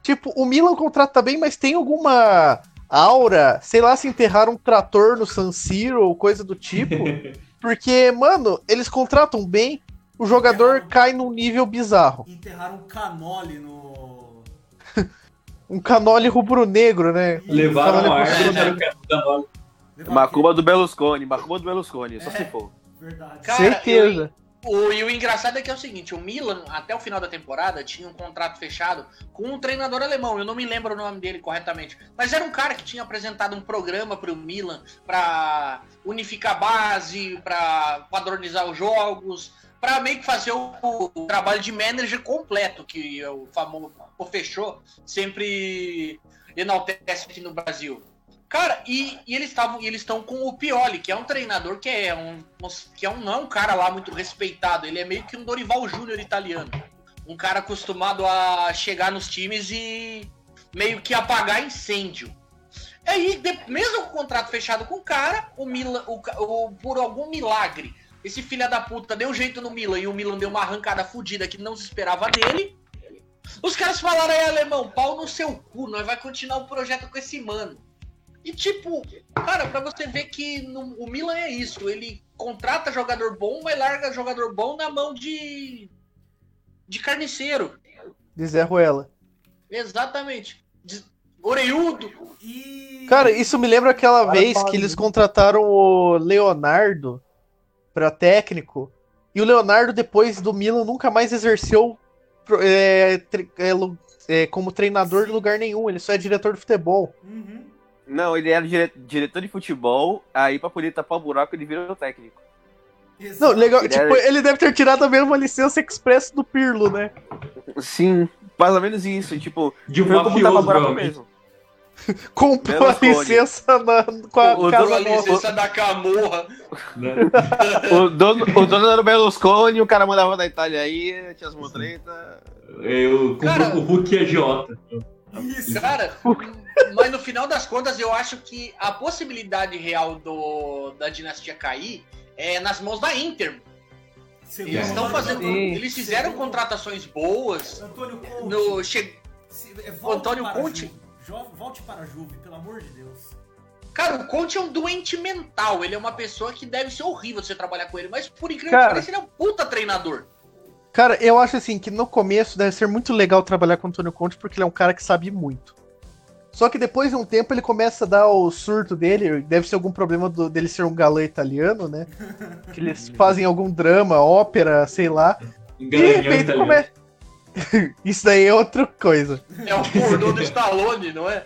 Tipo, o Milan contrata bem, mas tem alguma aura, sei lá, se enterrar um trator no San Siro ou coisa do tipo. Porque, mano, eles contratam bem, o jogador cai num nível bizarro. Enterraram um canole no. Um canole rubro-negro, né? Levaram Canole a ar, rubro-negro. né? Macumba do Berlusconi, Macumba do Berlusconi, só É. se for. Verdade. Cara, Certeza. O, e o engraçado é que é o seguinte, o Milan, até o final da temporada, tinha um contrato fechado com um treinador alemão, eu não me lembro o nome dele corretamente, mas era um cara que tinha apresentado um programa pro Milan pra unificar a base, pra padronizar os jogos, pra meio que fazer o, o trabalho de manager completo, que é o famoso o fechou sempre enaltece aqui no Brasil. Cara, e, e eles estavam, e eles estão com o Pioli, que é um treinador que é um, que é um não é um cara lá muito respeitado. Ele é meio que um Dorival Júnior italiano, um cara acostumado a chegar nos times e meio que apagar incêndio. Aí, de- mesmo com o contrato fechado com o cara, o Milan, o o- por algum milagre, esse filho da puta deu jeito no Milan e o Milan deu uma arrancada fodida que não se esperava dele. Os caras falaram aí, alemão, pau no seu cu, nós vai continuar o projeto com esse mano. E tipo, cara, pra você ver que no- o Milan é isso, ele contrata jogador bom, mas larga jogador bom na mão de de carniceiro. De Zé Ruela. Exatamente. De, orelhudo. E. Cara, isso me lembra aquela Para, vez para, que eles contrataram o Leonardo pra técnico. E o Leonardo, depois do Milan, nunca mais exerceu é, tre- é, é, como treinador de lugar nenhum. Ele só é diretor de futebol. Uhum. Não, ele era dire- diretor de futebol, aí pra poder tapar o buraco ele virou técnico. Não, legal. Ele Tipo, era- ele deve ter tirado a mesma licença express do Pirlo, né? Sim, mais ou menos isso, tipo, De um foi como tapar mafioso, buraco mesmo. Comprou a licença na, com a O- o casa Com a nova. licença da camorra. né? O dono, o dono era o Berlusconi, o cara mandava da Itália aí, tinha as mutretas. Eu Cara- o Hulk agiota. Isso. Cara, mas no final das contas, eu acho que a possibilidade real do, da dinastia cair é nas mãos da Inter. Segundo Eles estão fazendo. Sim. Eles fizeram Segundo- contratações boas. Antônio Conte. No, che... se- é, volte Antônio para a Conte. Jo- Volte para a Juve, pelo amor de Deus. Cara, o Conte é um doente mental. Ele é uma pessoa que deve ser horrível você trabalhar com ele. Mas por incrível Cara. que pareça, ele é um puta treinador. Cara, eu acho assim que no começo deve ser muito legal trabalhar com o Antônio Conte porque ele é um cara que sabe muito. Só que depois de um tempo ele começa a dar o surto dele, deve ser algum problema do- dele ser um galã italiano, né? Que eles fazem algum drama, ópera, sei lá. E de repente começa. Isso daí é outra coisa. É o pornô do Stallone, não é?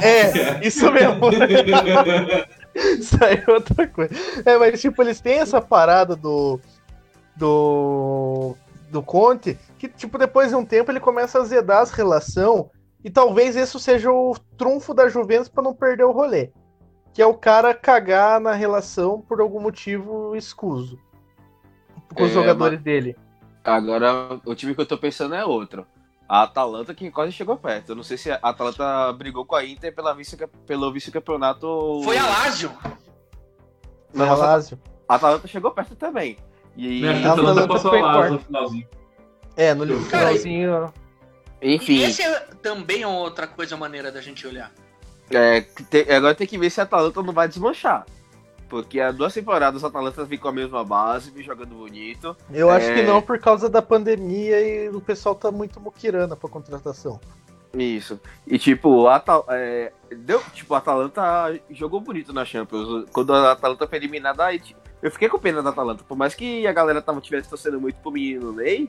É, isso mesmo. Isso aí é outra coisa. É, mas tipo, eles têm essa parada do. Do. Do Conte, que, tipo, depois de um tempo ele começa a azedar as relações. E talvez isso seja o trunfo da Juventus pra não perder o rolê. Que é o cara cagar na relação por algum motivo escuso. Com os É, jogadores dele. Agora, o time que eu tô pensando é outro. A Atalanta que quase chegou perto. Eu não sei se a Atalanta brigou com a Inter pela vice, pelo vice-campeonato. Foi a Lazio. Não, mas a Lazio. a Atalanta chegou perto também. E, A A Atalanta Atalanta passou foi a Lazio quarto. no finalzinho. É, no Cara, finalzinho. Enfim, E esse é também outra coisa maneira da gente olhar. é, te- agora tem que ver se a Atalanta não vai desmanchar. Porque há duas temporadas a Atalanta vem com a mesma base, vem jogando bonito. Eu acho É. que não por causa da pandemia e o pessoal tá muito muquirana pra contratação. Isso. E tipo, a, é, deu, tipo, a Atalanta jogou bonito na Champions. Quando a Atalanta foi eliminada, eu fiquei com pena da Atalanta. Por mais que a galera tava, tivesse torcendo muito pro menino Ney,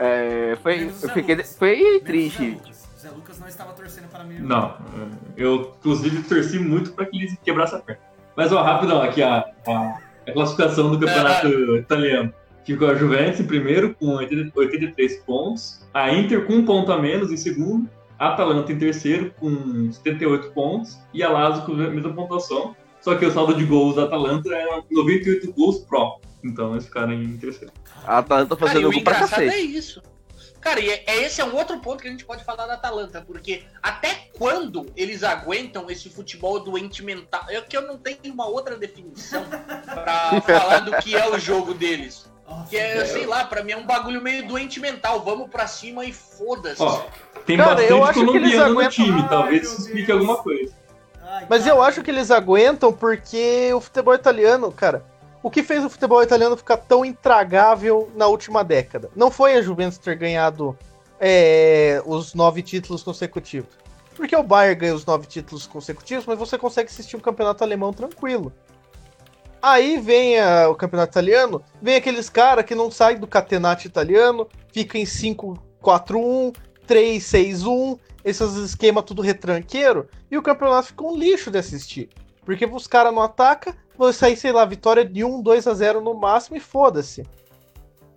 é, foi, eu Zé fiquei, Lucas. foi Menos o Zé triste. Lucas. Zé Lucas não estava torcendo para mim. Não, eu inclusive torci muito pra que eles quebrassem a perna. Mas ó, rapidão, aqui a, a, a classificação do campeonato italiano. Ficou a Juventus em primeiro com 80 83 pontos, a Inter com um ponto a menos em segundo, a Atalanta em terceiro com 78 pontos e a Lazio com a mesma pontuação. Só que o saldo de gols da Atalanta é 98 gols pró. Então eles ficaram em terceiro. A Atalanta Cara, e fazendo o gol pra engraçado é cacete. isso. Cara, e é, é- esse é um outro ponto que a gente pode falar da Atalanta, porque até quando eles aguentam esse futebol doente mental? É que eu não tenho uma outra definição pra falar do que é o jogo deles. Que é, sei lá, pra mim é um bagulho meio doente mental. Vamos pra cima e foda-se. Ó, tem Cara, eu bastante acho que eles colombiano no time, Ai, talvez explique Deus. alguma coisa. ai, Mas cara. eu acho que eles aguentam porque o futebol italiano, cara, o que fez o futebol italiano ficar tão intragável na última década? Não foi a Juventus ter ganhado é, os nove títulos consecutivos. Porque o Bayern ganha os nove títulos consecutivos, mas você consegue assistir um campeonato alemão tranquilo. Aí vem a- o campeonato italiano, vem aqueles caras que não saem do catenate italiano, fica em 5-4-1, 3-6-1, esses esquemas tudo retranqueiro, e o campeonato fica um lixo de assistir. Porque os caras não atacam, vão sair, sei lá, vitória de 1, 2 a 0 no máximo e foda-se.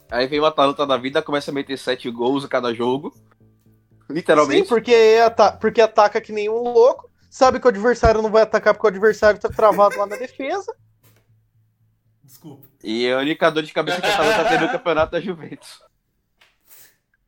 Aí vem o Atalanta da vida, começa a meter 7 gols a cada jogo. Sim, Literalmente. porque, ata porque ataca que nem um louco, sabe que o adversário não vai atacar porque o adversário tá travado lá na defesa. Desculpa. E a única dor de cabeça que a Atalanta teve no campeonato é a Juventus.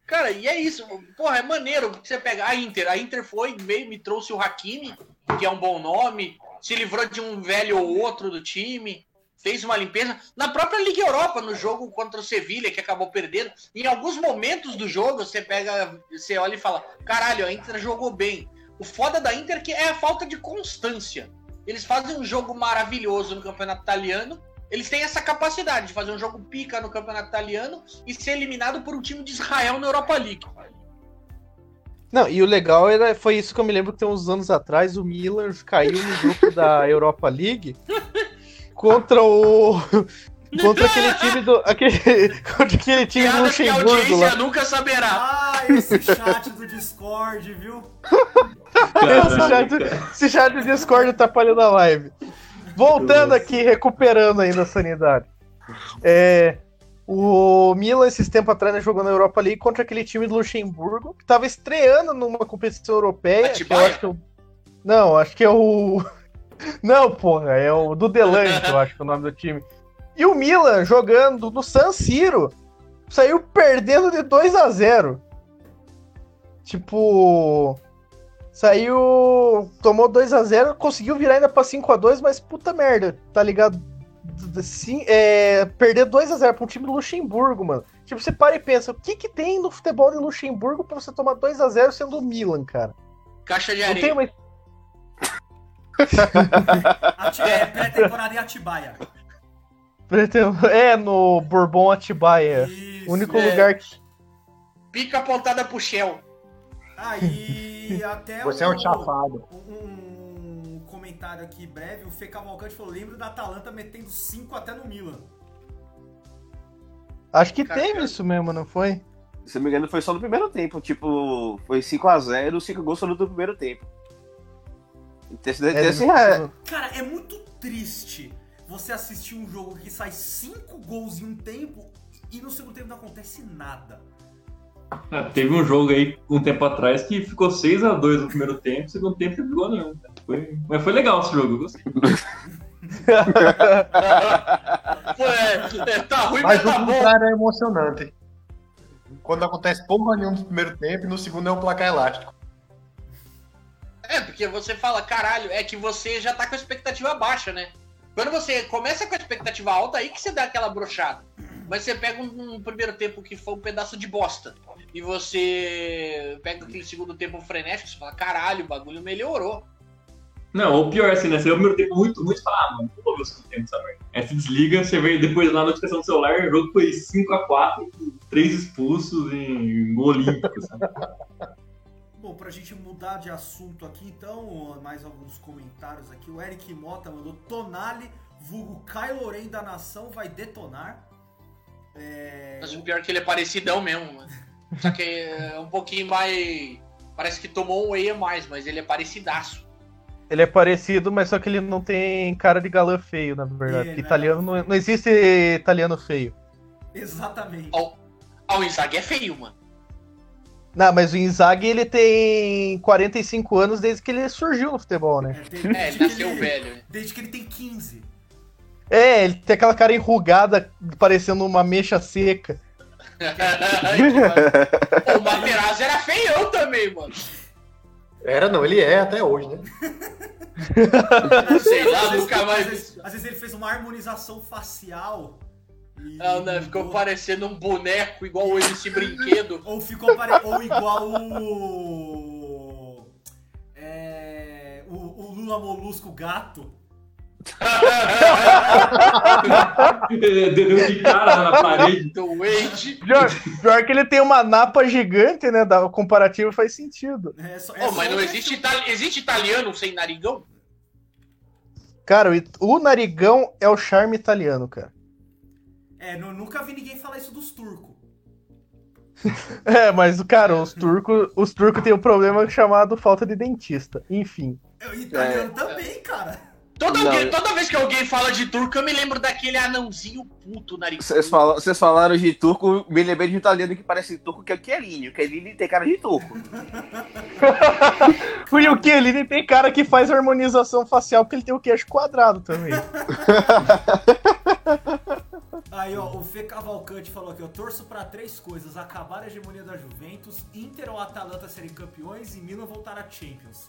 Cara, e é isso. Porra, é maneiro que você pega a Inter. A Inter foi, meio me trouxe o Hakimi, que é um bom nome, se livrou de um velho ou outro do time, fez uma limpeza. Na própria Liga Europa, no jogo contra o Sevilha, que acabou perdendo, em alguns momentos do jogo, você pega, você olha e fala: caralho, a Inter jogou bem. O foda da Inter é que é a falta de constância. Eles fazem um jogo maravilhoso no campeonato italiano. Eles têm essa capacidade de fazer um jogo pica no campeonato italiano e ser eliminado por um time de Israel na Europa League. Não, e o legal era, foi isso que eu me lembro que tem uns anos atrás, o Milan caiu no grupo da Europa League contra o. Contra aquele time do. Aquele, contra aquele time do Piadas que a Luxemburgo audiência lá. nunca saberá. Ah, esse chat do Discord, viu? Esse chat, esse chat do Discord atrapalhando a live. Voltando Nossa. aqui, recuperando ainda a sanidade. É, o Milan, esses tempos atrás, né, jogou na Europa League contra aquele time do Luxemburgo, que tava estreando numa competição europeia. Que eu acho que eu... Não, acho que é o. Não, porra, é o do Delante, eu acho que é o nome do time. E o Milan jogando no San Siro saiu perdendo de 2 a 0 Tipo. Saiu. Tomou 2 a 0 conseguiu virar ainda pra 5 a 2 mas puta merda, tá ligado? Sim, é, perder 2 a 0 pra um time do Luxemburgo, mano. Tipo, você para e pensa, o que que tem no futebol de Luxemburgo pra você tomar 2 a 0 sendo o Milan, cara? Caixa de Não tem areia. uma é, pré-temporada em Atibaia. É, no Bourbon Atibaia. Isso. O único é. lugar que. Pica apontada pro Shell. Aí, até Você é um chafado. um, um comentário aqui breve, o Fê Cavalcante falou, lembro da Atalanta metendo 5 até no Milan. Acho que Cara, teve cara. isso mesmo, não foi? Se não me engano, foi só no primeiro tempo. Tipo, foi 5x0, 5 gols só no primeiro tempo. Esse, É, esse, é, Cara, é muito triste você assistir um jogo que sai 5 gols em um tempo e no segundo tempo não acontece nada. Ah, teve um jogo aí um tempo atrás que ficou 6x2 no primeiro tempo, no segundo tempo não ficou nenhum. Foi- mas foi legal esse jogo, gostei. Pô, é, tá ruim, mas, Mas tá o bom. contrário é emocionante. Quando acontece porra nenhuma no primeiro tempo e no segundo é um placar elástico. É, porque você fala, caralho, é que você já tá com a expectativa baixa, né? Quando você começa com a expectativa alta, aí que você dá aquela brochada. Mas você pega um, um primeiro tempo que foi um pedaço de bosta. E você pega aquele segundo tempo frenético, você fala, caralho, o bagulho melhorou. Não, ou pior assim, né? Você vê o primeiro tempo muito ruim e fala, ah, mano, não vou ver o segundo tempo, sabe? Aí você desliga, você vê depois lá na notificação do celular, o jogo foi 5x4, 3 expulsos em gol olímpico, sabe? Bom, pra gente mudar de assunto aqui, então, mais alguns comentários aqui. O Eric Mota mandou Tonali, vulgo Kylo Ren da nação, vai detonar. É... Mas o pior é que ele é parecidão mesmo, mano. Só que é um pouquinho mais. Parece que tomou um whey a mais, mas ele é parecidaço. Ele é parecido, mas só que ele não tem cara de galã feio, na verdade. É, italiano não, não existe italiano feio. Exatamente. Ó, ó, o Inzaghi é feio, mano. Não, mas o Inzaghi ele tem 45 anos desde que ele surgiu no futebol, né? É, desde É, ele nasceu velho. né? Desde que ele tem 15. É, ele tem aquela cara enrugada, parecendo uma mecha seca. O Materazzi era feião também, mano. Era não, ele é até hoje, né? Sei lá, Às vezes- nunca às mais. vezes, às vezes ele fez uma harmonização facial. e Não, não, ficou mudou. parecendo um boneco igual MC Brinquedo. Ou ficou pare... ou igual o. É, o, o Lula Molusco gato. Deu de cara na parede. Doente. Pior, pior que ele tem uma napa gigante, né? Da, o comparativo faz sentido. É só, Ô, mas só não o existe, itali- existe italiano sem narigão? Cara, o, o narigão é o charme italiano, cara. É, nu- nunca vi ninguém falar isso dos turcos. É, mas, cara, os turcos os turcos têm um problema chamado falta de dentista. Enfim. É, O italiano É. também, cara. Toda, alguém- toda vez que alguém fala de turco, eu me lembro daquele anãozinho puto narigão. Vocês falam- falaram de turco, me lembrei de um italiano que parece turco, que é o Chiellini. O Chiellini tem cara de turco. O Yuki tem cara que faz harmonização facial porque ele tem o queixo quadrado também. Aí, ó, o Fê Cavalcante falou aqui, eu torço pra três coisas: acabar a hegemonia da Juventus, Inter ou Atalanta serem campeões e Milan voltar à Champions.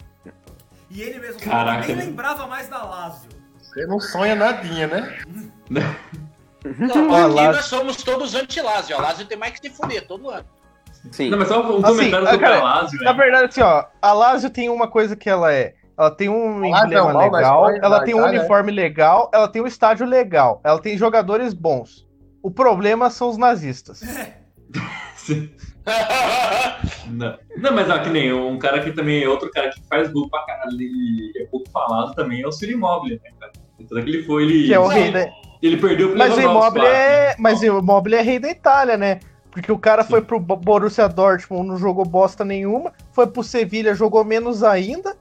E ele mesmo falou que nem lembrava mais da Lazio. Você não sonha nadinha, né? Não, Ó, aqui nós somos todos anti-Lazio. A Lazio tem mais que se fuder todo ano. Sim. Não, mas só um Assim, comentário ah, sobre cara, a Lazio, Na verdade, assim, ó, a Lazio tem uma coisa que ela é. Ela tem um A Lazio é emblema na legal, ela tem um Itália, uniforme legal, ela tem um estádio legal, ela tem jogadores bons. O problema são os nazistas. Não. Não, mas ó, que nem um cara que também é outro cara que faz gol pra caralho e é pouco falado também é o Ciro Immobile, né, cara? Tanto que ele foi, ele, Que é o rei da... ele perdeu pro Mas o lá. é, mas o Immobile é rei da Itália, né? Porque o cara foi pro Bo- Borussia Dortmund, não jogou bosta nenhuma, foi pro Sevilha, jogou menos ainda,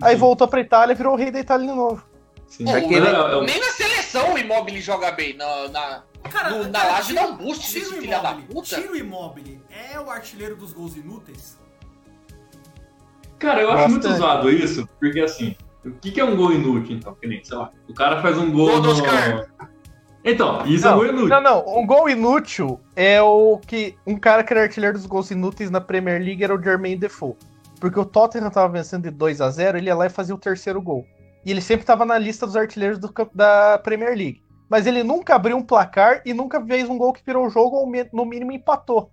aí Sim. voltou pra Itália e virou rei da Itália de novo. Sim. Aquele- não, é um- Nem na seleção o Immobile joga bem. Na, na, Cara, no- na cara, Lazio tira- dá um boost tira desse o filho da puta. Tira o Immobile. É o artilheiro dos gols inúteis? Cara, eu acho muito Bastante. zoado isso, porque assim, o que, que é um gol inútil, então? Que nem, sei lá, o cara faz um gol Gol do no... Então, isso é um Não, gol inútil. não, não. Um gol inútil é o que. Um cara que era artilheiro dos gols inúteis na Premier League era o Jermaine Defoe. Porque o Tottenham tava vencendo de 2 a 0 ele ia lá e fazia o terceiro gol. E ele sempre tava na lista dos artilheiros do da Premier League. Mas ele nunca abriu um placar e nunca fez um gol que virou o jogo ou no mínimo empatou.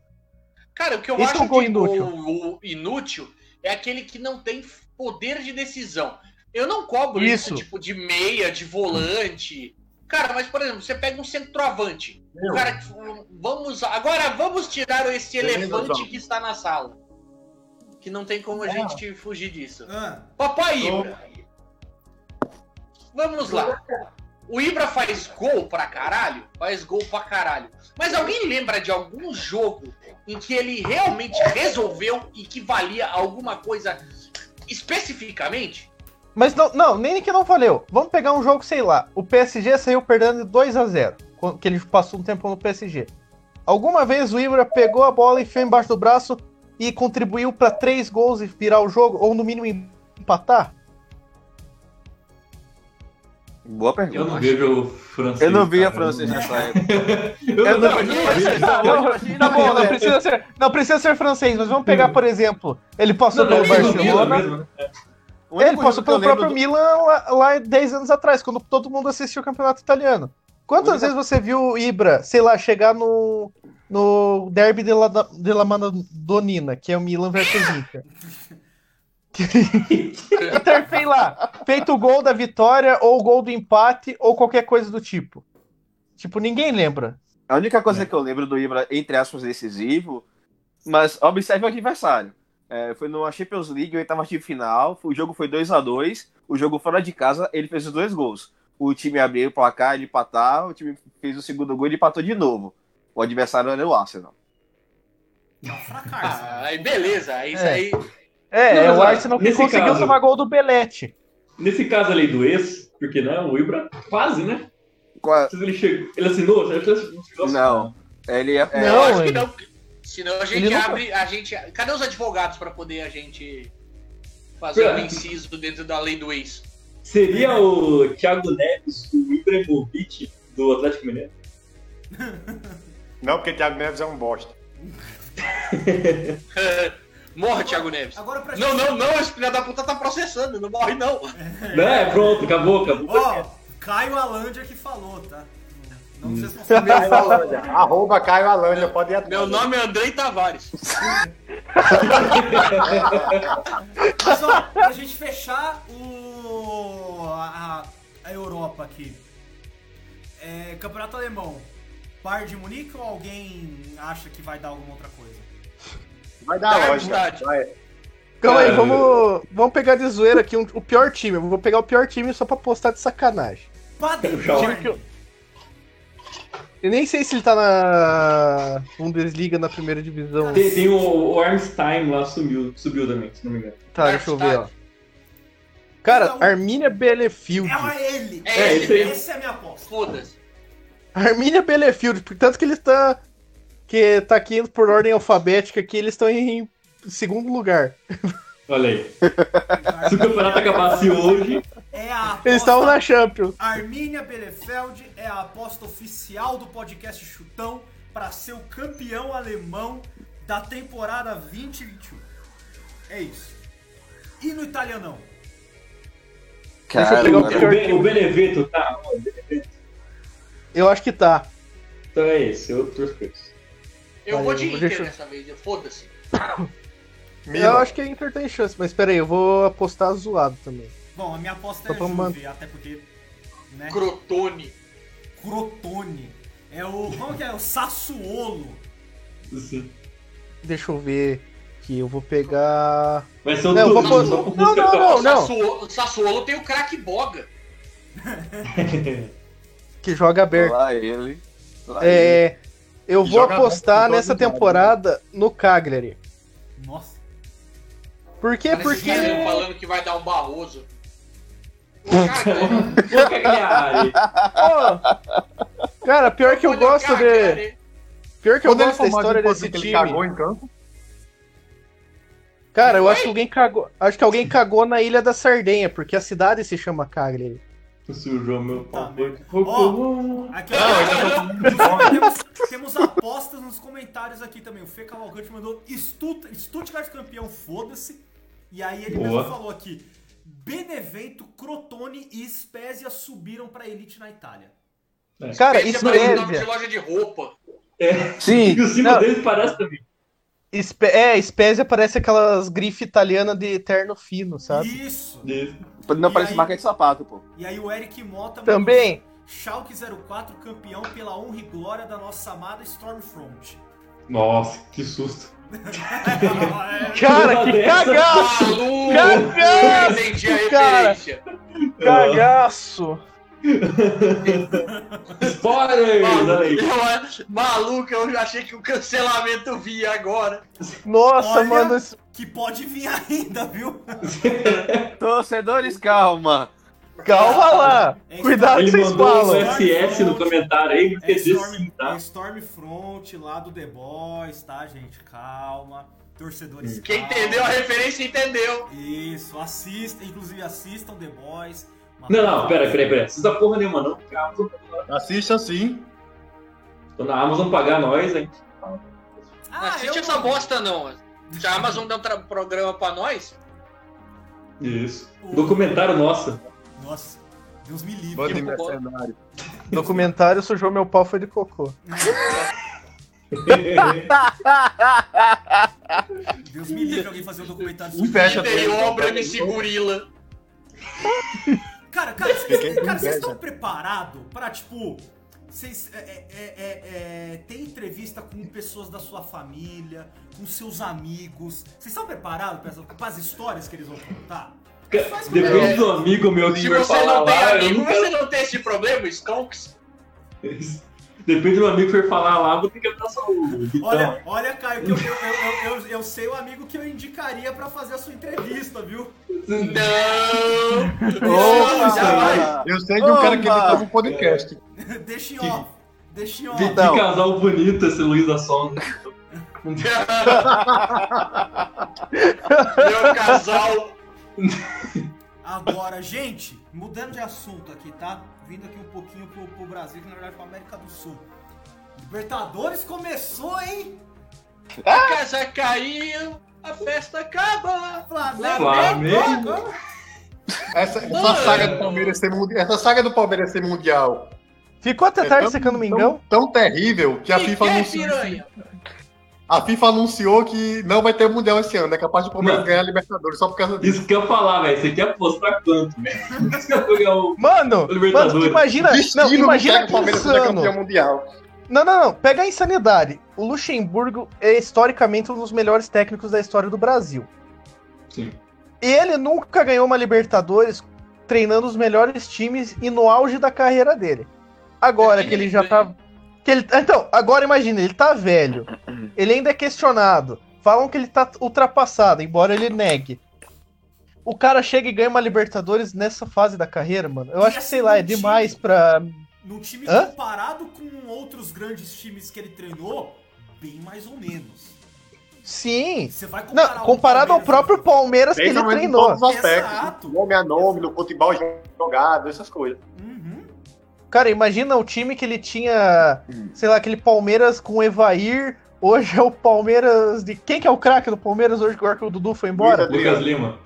Cara, o que eu Esse é acho o gol de inútil. gol inútil é aquele que não tem poder de decisão. Eu não cobro isso, Isso. tipo de meia, de volante. Cara, mas por exemplo, você pega um centroavante. O cara que vamos agora vamos tirar esse Beleza, elefante que está na sala. Que não tem como a É. gente fugir disso. Ah, Papai Ibra. Vamos lá. O Ibra faz gol pra caralho? Faz gol pra caralho. Mas alguém lembra de algum jogo em que ele realmente resolveu e que valia alguma coisa especificamente? Mas não, não, nem que não valeu. Vamos pegar um jogo, sei lá. O PSG saiu perdendo de 2 a 0 quando- que ele passou um tempo no PSG. Alguma vez o Ibra pegou a bola e enfiou embaixo do braço e contribuiu pra três gols e virar o jogo, ou no mínimo empatar? Boa pergunta. Eu não vejo o francês. Eu não vi a francês eu nessa época. Eu não. Tá, bom, não precisa, ser, não precisa ser francês, mas vamos pegar, por exemplo, ele passou Não, pelo Barcelona, ele passou pelo próprio lembro Milan lá, lá 10 anos atrás, quando todo mundo assistiu o campeonato italiano. Quantas Única- vezes você viu o Ibra, sei lá, chegar no, no Derby de La, de La Madonnina, que é o Milan versus Inter? Inter fez lá, feito o gol da vitória, ou o gol do empate, ou qualquer coisa do tipo. Tipo, ninguém lembra. A única coisa que eu lembro do Ibra, entre aspas, decisivo, mas observe o adversário. É, foi numa Champions League, oitava de final, o jogo foi 2 a 2 o jogo fora de casa, ele fez os dois gols. O time abriu o placar, ele empatar, o time fez o segundo gol e ele empatou de novo. O adversário era o Arsenal. é um fracasso. Ah, aí beleza, isso É. aí. É, Não, é mas, o Arsenal que nesse conseguiu caso- tomar gol do Belete. Nesse caso ali do ex, porque né, o Ibra quase, né? Qua- Ele, chegou, ele assinou? Ele não. Não. Ele é. é- Não, acho que não. Senão a gente nunca- abre. A gente, cadê os advogados pra poder a gente fazer É. um inciso dentro da lei do ex? Seria o Thiago Neves, o Ibrahimovic do Atlético Mineiro? Não, porque Thiago Neves é um bosta. Morre, Thiago Neves. Agora pra Não, gente. não, não, esse filho da puta tá processando, não morre não. Né? Pronto, acabou, acabou. Ó, Caio Alândia que falou, tá? Não Hum. vocês não Caio Alândia. Arroba Caio Alândia, pode ir atrás. Meu nome é Andrei Tavares. Mas ó, pra gente fechar o. a, a Europa aqui. É, campeonato alemão. Bayern de Munique ou alguém acha que vai dar alguma outra coisa? Vai dar Vai, lógica. Vai. Calma aí, Cara, vamos, vamos pegar de zoeira aqui um- o pior time. Eu vou pegar o pior time só pra postar de sacanagem. Que eu- Eu nem sei se ele tá na Bundesliga na primeira divisão. Tem, tem o, o Armstein lá, subiu, subiu também, se não me engano. Tá, deixa eu ver, ó. Cara, Arminia Bielefeld. É ele! É É, esse isso aí. Essa é a minha aposta. Foda-se. Arminia Bielefeld, portanto que ele está que tá aqui por ordem alfabética aqui, eles estão em segundo lugar. Olha aí. Se o campeonato acabasse hoje, É a Eles estavam aposta. na Champions. Arminia Bielefeld é a aposta oficial do podcast Chutão para ser o campeão alemão da temporada 2021. É isso. E no italianão? Deixa eu pegar o Cara, Be- o Beneveto tá. o Beneveto. Eu acho que tá. Então é esse, eu torço pra isso. Eu vou de Inter deixa dessa vez, foda-se. Eu acho que a Inter tem chance, mas pera aí, eu vou apostar zoado também. Bom, a minha aposta Só é Juve, até porque, né? Crotone. Crotone. É o. Como que é? O Sassuolo. Assim. Deixa eu ver aqui, eu vou pegar. Vai ser o Não, eu vou pôr- não, não, não, não. Sassuolo, Sassuolo tem o craque Boga. Que joga aberto. Lá ele. Lá ele. Eu vou joga apostar nessa os temporada no Cagliari. Nossa. Por quê? Parece Porque. que tá falando que vai dar um Barroso. Cagliari. Cara, pior que eu gosto de. Pior que eu Quando ele gosto da história desse que ele time. cagou em campo. Cara, eu acho que alguém cagou. Acho que alguém cagou na Ilha da Sardenha, porque a cidade se chama Cagliari. Sujou meu Tá, pau. Aqui, ó, temos, temos apostas nos comentários aqui também. O Fê Cavalcante mandou Stutt- Stuttgart campeão, foda-se. E aí ele Boa. mesmo falou aqui: Benevento, Crotone e Spezia subiram pra elite na Itália. Cara, Esse parece nome de Spezia. loja de roupa. É, Sim. e o símbolo Não. dele parece também. Spe- É, Spezia parece aquelas grifes italianas de terno fino, sabe? Isso! Desse. Não E parece aí- marca de sapato, pô. E aí o Eric Mota Também. Schalke 04 campeão pela honra e glória da nossa amada Stormfront. Nossa, que susto. Cara, que cagaço! Cagaço, cara. Cagaço! Spoiler! Maluco, eu já achei que o cancelamento vinha agora. Nossa, Olha- mano. Que pode vir ainda, viu? Torcedores, calma. Calma lá! É Cuidado que Ele vocês mandou um falam! SS no comentário aí, É, quer dizer Storm, sim, tá? é Stormfront lá do The Boys, tá, gente? Calma. Torcedores, Quem calma. entendeu a referência entendeu. Isso, assistam, inclusive assistam The Boys. Não, não, pera, pera, pera. Precisa porra nenhuma, não. a Assista sim. Quando a Amazon pagar nós, hein? Não Ah, assiste eu essa bosta não. Se a Amazon der um tra- programa pra nós, Isso. O- Documentário nosso. Nossa, Deus me livre. Que bom. mercenário. Documentário sujou meu pau foi de cocô. Deus me livre alguém fazer um documentário Um fecha Inter e três, obra? MC Gorila. Cara, cara, vocês cara, estão preparados pra, tipo, vocês é, é, é, é, ter entrevista com pessoas da sua família, com seus amigos? Vocês estão preparados pra as histórias que eles vão contar? Depende do amigo meu que Se você falar não tem lá, amigo, quero. você não tem esse problema, Stonks. Depende do amigo que for falar lá, vou ter que abraçar o Vitão. Olha, olha, Caio, que eu, eu, eu, eu, eu sei o amigo que eu indicaria pra fazer a sua entrevista, viu? Não! Opa! jamais! Eu sei de um cara que Opa! editava um podcast. Deixa em off. Deixa em off. Que casal bonito esse Luiz da Sonda. Meu casal. Agora, gente, mudando de assunto aqui, tá? Vindo aqui um pouquinho pro, pro Brasil, que na verdade pra América do Sul. Libertadores começou, hein? A casa caiu, a festa acaba. Flamengo! Flamengo. Essa, essa saga do Palmeiras ser mundial. Essa saga do Palmeiras ser mundial. Ficou até é tarde tão- secando o Mingão? Tão, tão terrível que a FIFA anunciou. piranha? A FIFA anunciou que não vai ter mundial esse ano. É capaz do Palmeiras ganhar a Libertadores só por causa disso. Isso que eu ia falar, velho. Você quer apostar quanto, velho? O. Mano, Libertadores. mano, imagina, Destino não, imagina que o Palmeiras seja campeão mundial. Não, não, não, pega a insanidade. O Luxemburgo é historicamente um dos melhores técnicos da história do Brasil. Sim. Ele nunca ganhou uma Libertadores treinando os melhores times e no auge da carreira dele. Agora Ele que ele já ganha. tá. Que ele... Então, agora imagina, ele tá velho. Ele ainda é questionado. Falam que ele tá ultrapassado, embora ele negue. O cara chega e ganha uma Libertadores nessa fase da carreira, mano. Eu E acho que, assim, sei lá, é time- demais pra. Num time Hã? comparado com outros grandes times que ele treinou, bem mais ou menos. Sim. Você vai comparar Não, o comparado ao próprio Palmeiras que ele treinou. todos os aspectos. Exato. Nome a nome, no futebol jogado, essas coisas. Uhum. Cara, imagina o time que ele tinha, sei lá, aquele Palmeiras com o Evair. Hoje é o Palmeiras de. Quem que é o craque do Palmeiras hoje agora que o Dudu foi embora? Lucas Lima.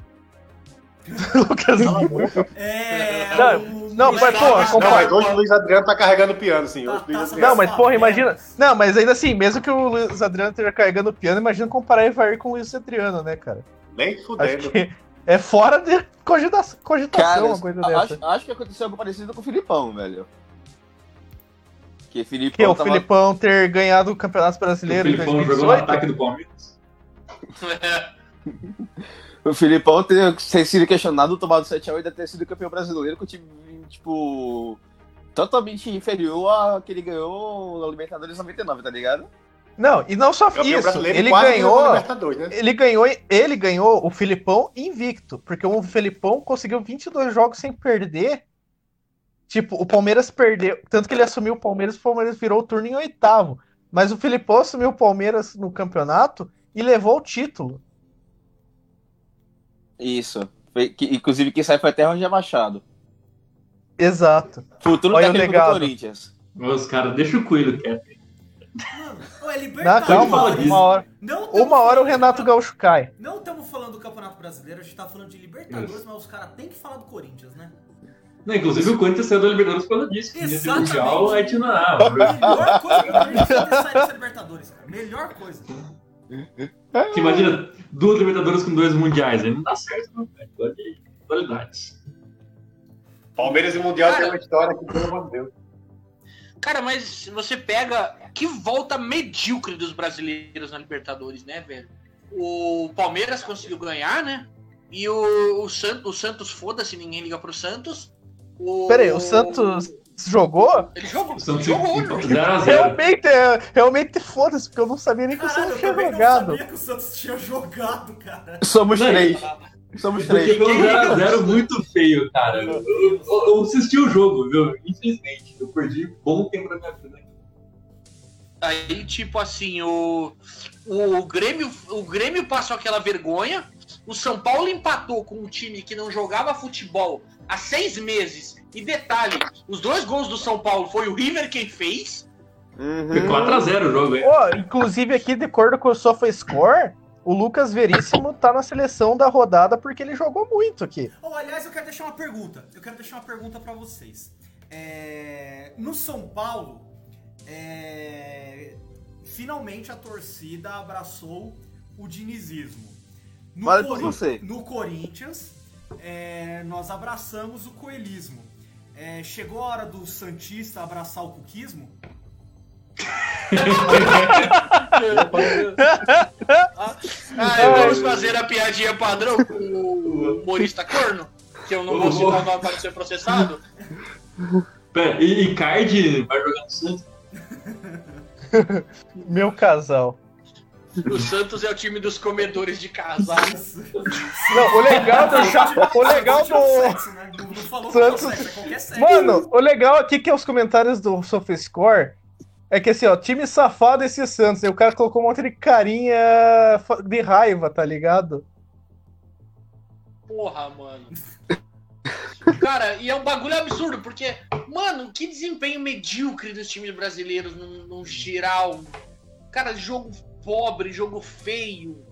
Lucas Lima. É. Não, o- não, o- mas, Tá- compara- Não, mas hoje o Luiz Adriano tá carregando o piano, sim. tá- Hoje o Luiz tá- Adriano- Não, mas porra, imagina. Não, mas ainda assim, mesmo que o Luiz Adriano esteja carregando o piano, imagina comparar Evair com o Luiz Adriano, né, cara? Nem Acho fudendo. que é fora de cogita- cogitação Cara, uma coisa dessa. acho, acho que aconteceu algo parecido com o Filipão, velho. Que Filipão Que é o tava- Filipão ter ganhado o Campeonato O Brasileiro em Filipão jogou no 2018. ataque do Palmeiras. O Filipão ter, ter sido questionado, tomado 7x8 e ter sido campeão brasileiro com o time, tipo, totalmente inferior a que ele ganhou na Libertadores 99, tá ligado? Não, e não só Campeão isso, ele ganhou. né? Ele ganhou, ele ganhou o Filipão invicto, porque o Filipão conseguiu 22 jogos sem perder. Tipo, o Palmeiras perdeu, tanto que ele assumiu o Palmeiras, o Palmeiras virou o turno em oitavo. Mas o Filipão assumiu o Palmeiras no campeonato e levou o título. Isso. Foi- que- inclusive, quem sai foi até Roger Machado. Exato. Futuro Olha o técnico do. Corinthians. Os caras, deixa o coelho quieto. É Na Libertadores. calma, fala disso. uma hora, Não uma hora o Renato Gaúcho cai. Não estamos falando do Campeonato Brasileiro, a gente tá falando de Libertadores, mas os caras têm que falar do Corinthians, né? Não, inclusive o Corinthians saiu da Libertadores por causa disso. que Exatamente. Mundial, a gente não. Ah, Melhor coisa que o Corinthians saído dessa Libertadores, cara. Melhor coisa. Você imagina duas Libertadores com dois Mundiais. Aí não dá certo, não, velho. Qualidades. Palmeiras e Mundial Cara. tem uma história que, pelo amor de Deus. Cara, mas se você pega. Que volta medíocre dos brasileiros na Libertadores, né, velho? O Palmeiras conseguiu ganhar, né? E o, o, San- o Santos, foda-se, ninguém liga pro Santos. O... Pera aí, o Santos jogou? Ele jogou, O Santos jogou, jogou. 0x0. Realmente, é, realmente foda-se, porque eu não sabia nem que o Caralho, Santos eu tinha não jogado. sabia que o Santos tinha jogado, cara. Somos Não, três. Somos Porque três. foi um 0x0 muito feio, cara. Eu, eu- eu assisti o jogo, viu? Infelizmente. Eu perdi bom tempo da minha vida. Aí, tipo assim, o, o, Grêmio, o Grêmio passou aquela vergonha. O São Paulo empatou com um time que não jogava futebol há seis meses. E detalhe, os dois gols do São Paulo foi o River quem fez. Uhum. Foi 4x0 o jogo, hein? Ó, inclusive aqui, de acordo com o SofaScore, o Lucas Veríssimo tá na seleção da rodada porque ele jogou muito aqui. Oh, aliás, eu quero deixar uma pergunta. Eu quero deixar uma pergunta pra vocês. É, No São Paulo, é, finalmente a torcida abraçou o dinizismo. No, Vale você. no Corinthians, é, nós abraçamos o coelismo. É, chegou a hora do Santista abraçar o cuquismo? Ah, vamos fazer a piadinha padrão com o humorista corno, que eu não vou citar o nome para ser processado. Pera, e Icardi vai jogar no Santos? Meu casal. O Santos é o time dos comedores de casais. Não, o legal do. O legal do. Sexo, né? Santos- sexo, é. Mano, o legal aqui que é os comentários do SofaScore é que assim, ó, time safado esse Santos. E o cara colocou um monte de carinha de raiva, tá ligado? Porra, mano. Cara, e é um bagulho absurdo, porque, mano, que desempenho medíocre dos times brasileiros no, no geral. Cara, jogo pobre, jogo feio.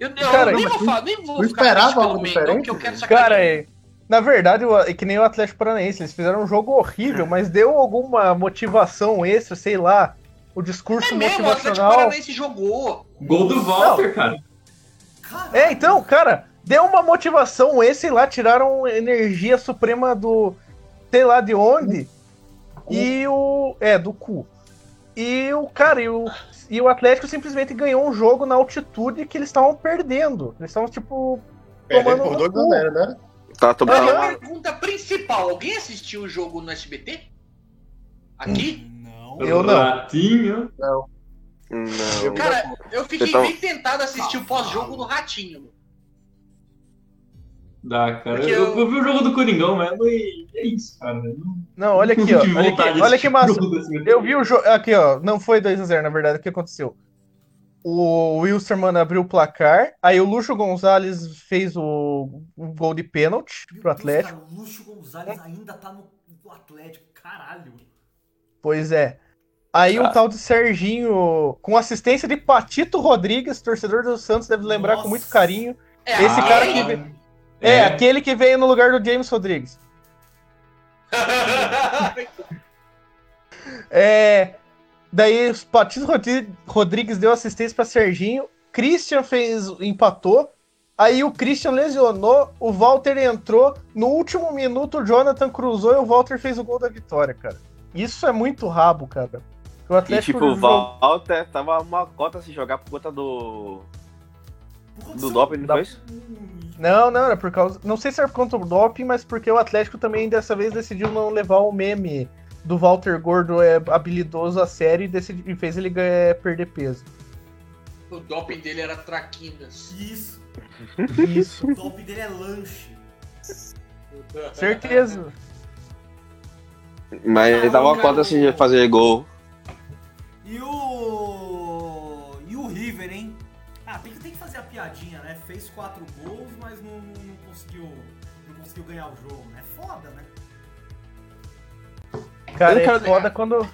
Eu, eu Cara, nem vou falar, nem vou ficar esperava algo diferente? porque eu quero sacar Cara, é, na verdade, é que nem o Atlético Paranaense, eles fizeram um jogo horrível, mas deu alguma motivação extra, sei lá. O discurso É mesmo, o Atlético motivacional. Paranaense jogou. Gol do Walter, cara. Caralho. É, então, cara, deu uma motivação esse lá, tiraram energia suprema do. sei lá de onde. E o. É, do cu. E o cara, e o, e o Atlético simplesmente ganhou um jogo na altitude que eles estavam perdendo. Eles estavam, tipo. Perdendo tomando por no 2 cu. a 0, né? Tá, tô a pergunta principal, alguém assistiu o jogo no SBT? Aqui? Não. Eu não. Ratinho. Não. Cara, eu fiquei Então- bem tentado a assistir o pós-jogo no Ratinho. Dá, cara. Eu, eu- eu vi o jogo do Coringão mesmo e é isso, cara. Não, Não, olha aqui, não ó. Olha de olha que massa. do. Eu vi o jogo. Aqui, ó. Não foi 2x0, na verdade. O que aconteceu? O Wilstermann abriu o placar. Aí o Luxo Gonzalez fez o, o gol de pênalti Meu pro Deus, Atlético. cara, o Lúcio Gonzalez ainda tá no, no Atlético. Caralho. Pois é. Aí o Cara. tal de Serginho, com assistência de Patito Rodrigues, torcedor do Santos, deve lembrar com Nossa. muito carinho. É, Esse aquele- cara que veio- É, aquele que veio no lugar do James Rodrigues. É. Daí o Patito Rodri- Rodrigues deu assistência pra Serginho. Christian fez. empatou. Aí o Christian lesionou, o Walter entrou. No último minuto, o Jonathan cruzou e o Walter fez o gol da vitória, cara. Isso é muito rabo, cara. O E Atlético tipo, o jogou- Walter tava uma cota se jogar por conta do. Do doping, não Da- foi? Não, não, era por causa. Não sei se era por conta do doping, mas porque o Atlético também dessa vez decidiu não levar o meme do Walter Gordo é habilidoso a sério e, decidi- e fez ele ganhar, perder peso. O doping dele era traquinas. Isso. Isso. O top dele é lanche. Certeza. Mas ele tava uma cota se fazer gol. E o. E o River, hein? Ah, tem que, tem que fazer a piadinha, né? Fez quatro gols, mas não, não, não conseguiu. Não conseguiu ganhar o jogo, né? Foda, né? Cara, Eu é quero- foda quando.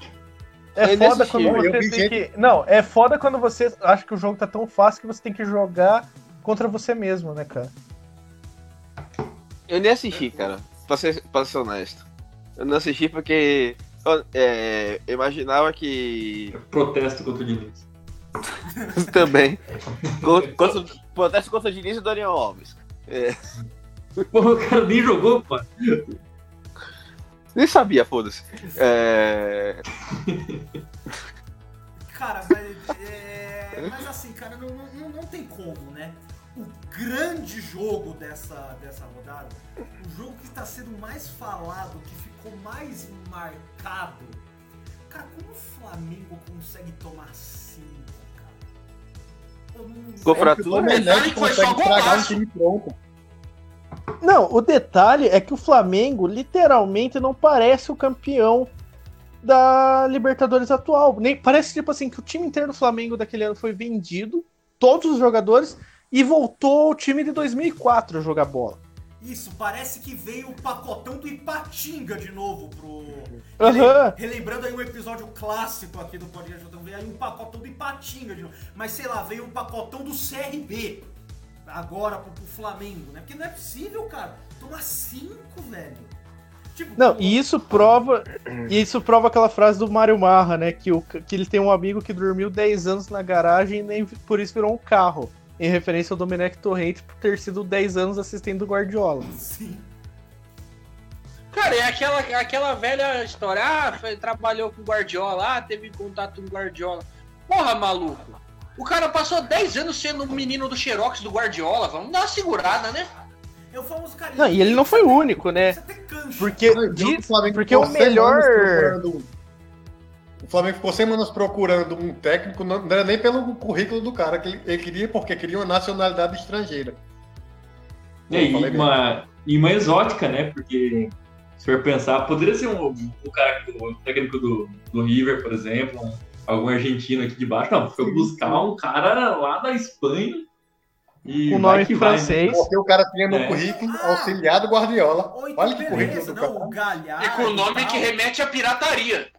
É foda quando você tem gente- que. Não, é foda quando você acha que o jogo tá tão fácil que você tem que jogar contra você mesmo, né, cara? Eu nem assisti, cara. Pra ser, pra ser honesto. Eu não assisti porque. eu, é, eu imaginava que. Protesto contra o Diniz. Também. Contra, contra, protesto contra o Diniz e o Dorian Alves. Porra, o cara nem jogou, pô. Nem sabia, foda-se. É, Cara, mas, é, mas assim, cara, não, não, não tem como, né? O grande jogo dessa, dessa rodada, o jogo que está sendo mais falado, que ficou mais marcado. Cara, como o Flamengo consegue tomar cinco, cara? Eu não- Com O fratura? Domenech que foi só consegue um time pronto. Não, o detalhe é que o Flamengo literalmente não parece o campeão da Libertadores atual. Nem, parece tipo assim que o time inteiro do Flamengo daquele ano foi vendido, todos os jogadores, e voltou o time de 2004 a jogar bola. Isso, parece que veio o pacotão do Ipatinga de novo pro. Aham. Relembrando aí um episódio clássico aqui do Podcast Jotão, veio aí um pacotão do Ipatinga de novo. Mas sei lá, veio um pacotão do CRB agora pro, pro Flamengo, né? Porque não é possível, cara. Tomar cinco, velho. Tipo, Não, e isso prova. E isso prova aquela frase do Mário Marra, né? Que, o, que ele tem um amigo que dormiu 10 anos na garagem e nem por isso virou um carro. Em referência ao Domenech Torrente por ter sido 10 anos assistente do Guardiola. Sim. Cara, é aquela, aquela velha história. Ah, foi- trabalhou com o Guardiola, ah, teve contato com o Guardiola. Porra, maluco. O cara passou 10 anos sendo um menino do Xerox do Guardiola. Vamos dar uma segurada, né? É o famoso carinho. Não, e ele não foi o único, né? Cancha. Porque, Não, diz- o Flamengo porque o melhor. procurando- O Flamengo ficou semanas procurando um técnico, não era nem pelo currículo do cara, que ele, ele queria porque queria uma nacionalidade estrangeira. É, e uma, e uma exótica, né? Porque, se for pensar, poderia ser um, o cara, o técnico do, do River, por exemplo, um- algum argentino aqui de baixo. Não, foi buscar um cara lá da Espanha e O nome que vai, né? francês. Porque o cara tinha no É. currículo auxiliar do Guardiola. Ou então, Olha que currículo do não, cara. o Galhardo. E com o nome que remete à pirataria.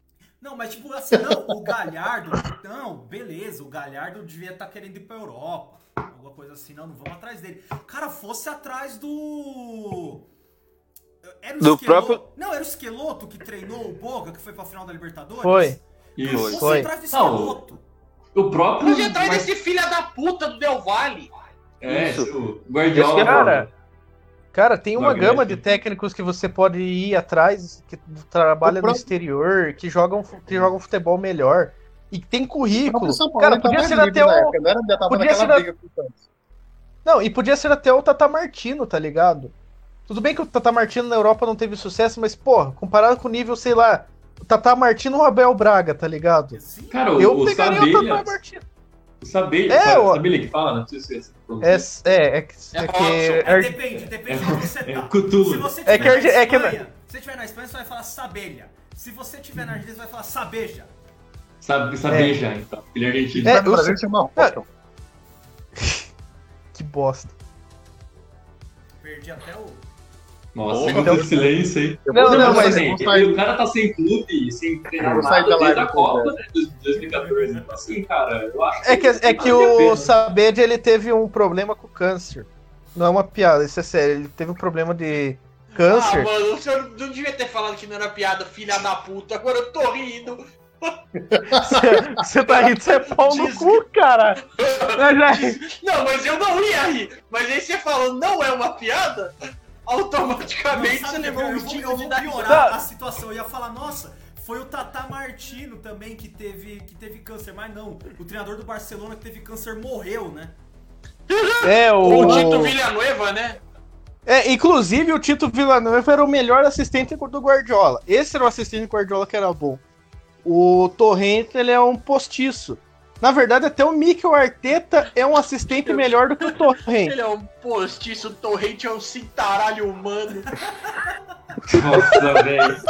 Não, mas tipo assim, não, o Galhardo, não, beleza, o Galhardo devia estar querendo ir pra Europa. Alguma coisa assim, não, não vamos atrás dele. Cara, fosse atrás do. Era o Do Esqueloto. próprio- Não, era o Esqueloto que treinou o Boga, que foi pra final da Libertadores? Foi. Isso. Atrás do Não. O próprio. Mas atrás mas- desse filho da puta do Del Valle. É, Isso. o Guardiola. Cara, Cara, tem uma gama de técnicos que você pode ir atrás, que trabalha no exterior, que jogam, que jogam futebol melhor. E que tem currículo. Paulo Cara, podia ser livre até o. era, podia ser briga. Não, e podia ser até o Tata Martino, tá ligado? Tudo bem que o Tata Martino na Europa não teve sucesso, mas, porra, comparado com o nível, sei lá, Tata Martino ou o Abel Braga, tá ligado? Sim. Cara, o, Eu o pegaria o Sabelha. Tata Martino. O Sabelha, É, o- Sabelha que fala, não sei se é. É, é, é, que- É é que. É, depende, depende de onde você É tá. Se você É tiver que a na Arge- é que- Espanha, se você estiver na Espanha, você vai falar sabelha. Se você estiver na Argentina, você vai falar sabeja. Sabe, saber já, então. Ele é argentino. É, eu Brasil chama Robson. Que bosta. Perdi até o. Nossa, Porra, então, silêncio. Eu Não, não, vou mas- assim, vou sair- o cara tá sem clube, sem treinar nada da desde live a Copa, né? De 2014. Então, assim, cara, eu acho É que, é que vale a o. Sabed ele teve um problema com câncer. Não é uma piada, isso é sério. Ele teve um problema de Ah, câncer. mano, o senhor não devia ter falado que não era piada, filha da puta. Agora eu tô rindo. Você tá rindo, você é pau no cu, cara. Mas já- Não, mas eu não ia rir. Mas aí você falou, não é uma piada? Automaticamente Não, você levou eu um vou, tico eu de vou dar piorar a situação. Eu ia falar, nossa, foi o Tata Martino também que teve, que teve câncer. Mas não, o treinador do Barcelona que teve câncer morreu, né? É, o. O Tito Villanueva, né? É, inclusive o Tito Villanueva era o melhor assistente do Guardiola. Esse era o assistente do Guardiola que era bom. O Torrente, ele é um postiço. Na verdade, até o Mikel Arteta é um assistente melhor do que o Torrente. Ele é um postiço, o torrente é um cintaralho humano. Nossa, velho.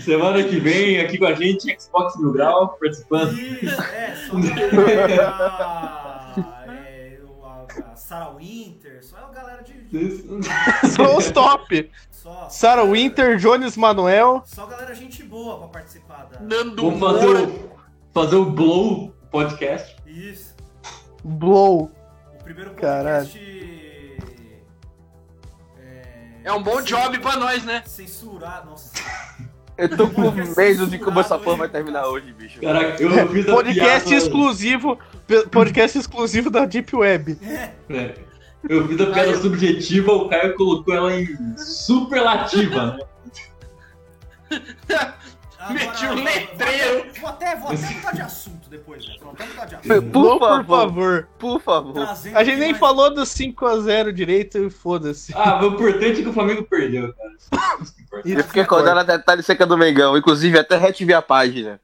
Semana que vem, aqui com a gente, Xbox Mil Grau, participando. Isso, é, só a, é, o- a, a Sarah Winter, só é a galera de. de- São os top. Só, Sarah Winter, Jones Manuel. Só galera gente boa pra participar da. Nando Vamos fazer Moura. Fazer o Blow Podcast. Isso. Blow. O primeiro Caralho. podcast. É um bom job pra nós, né? Censurar, nossa. Eu tô com medo de como essa porra vai terminar hoje, bicho. Caraca, eu fiz a Podcast piada. exclusivo. Podcast exclusivo da Deep Web. É. Eu fiz a piada subjetiva, o Caio colocou ela em superlativa, Meti um letreiro. Vou até, vou até mudar de assunto depois, né? Vou até mudar de assunto. Por por favor. Por favor. Trazendo A gente nem mais- falou do 5x0 direito e foda-se. Ah, o importante é que o Flamengo perdeu, cara. Que Eu fiquei que acordado até tarde seca do Mengão. Inclusive, até retive a página.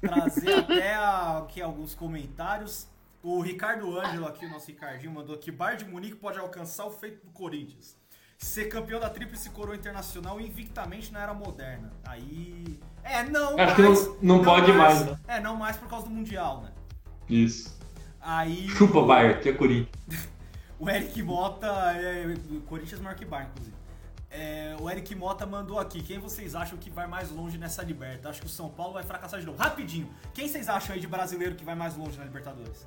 trazer até a- aqui alguns comentários. O Ricardo Ângelo aqui, o nosso Ricardinho, mandou aqui: Bayern de Munique pode alcançar o feito do Corinthians. Ser campeão da Tríplice Coroa Internacional invictamente na era moderna. Aí. É, não, Acho que mais. não- não pode mais, né? É, não mais por causa do Mundial, né? Isso. Aí. Chupa, Bayern, que é Corinthians. O Eric Mota, é, Corinthians maior que Bayern, inclusive. É, o Eric Mota mandou aqui. Quem vocês acham que vai mais longe nessa Liberta? Acho que o São Paulo vai fracassar de novo. Rapidinho. Quem vocês acham aí de brasileiro que vai mais longe na Libertadores?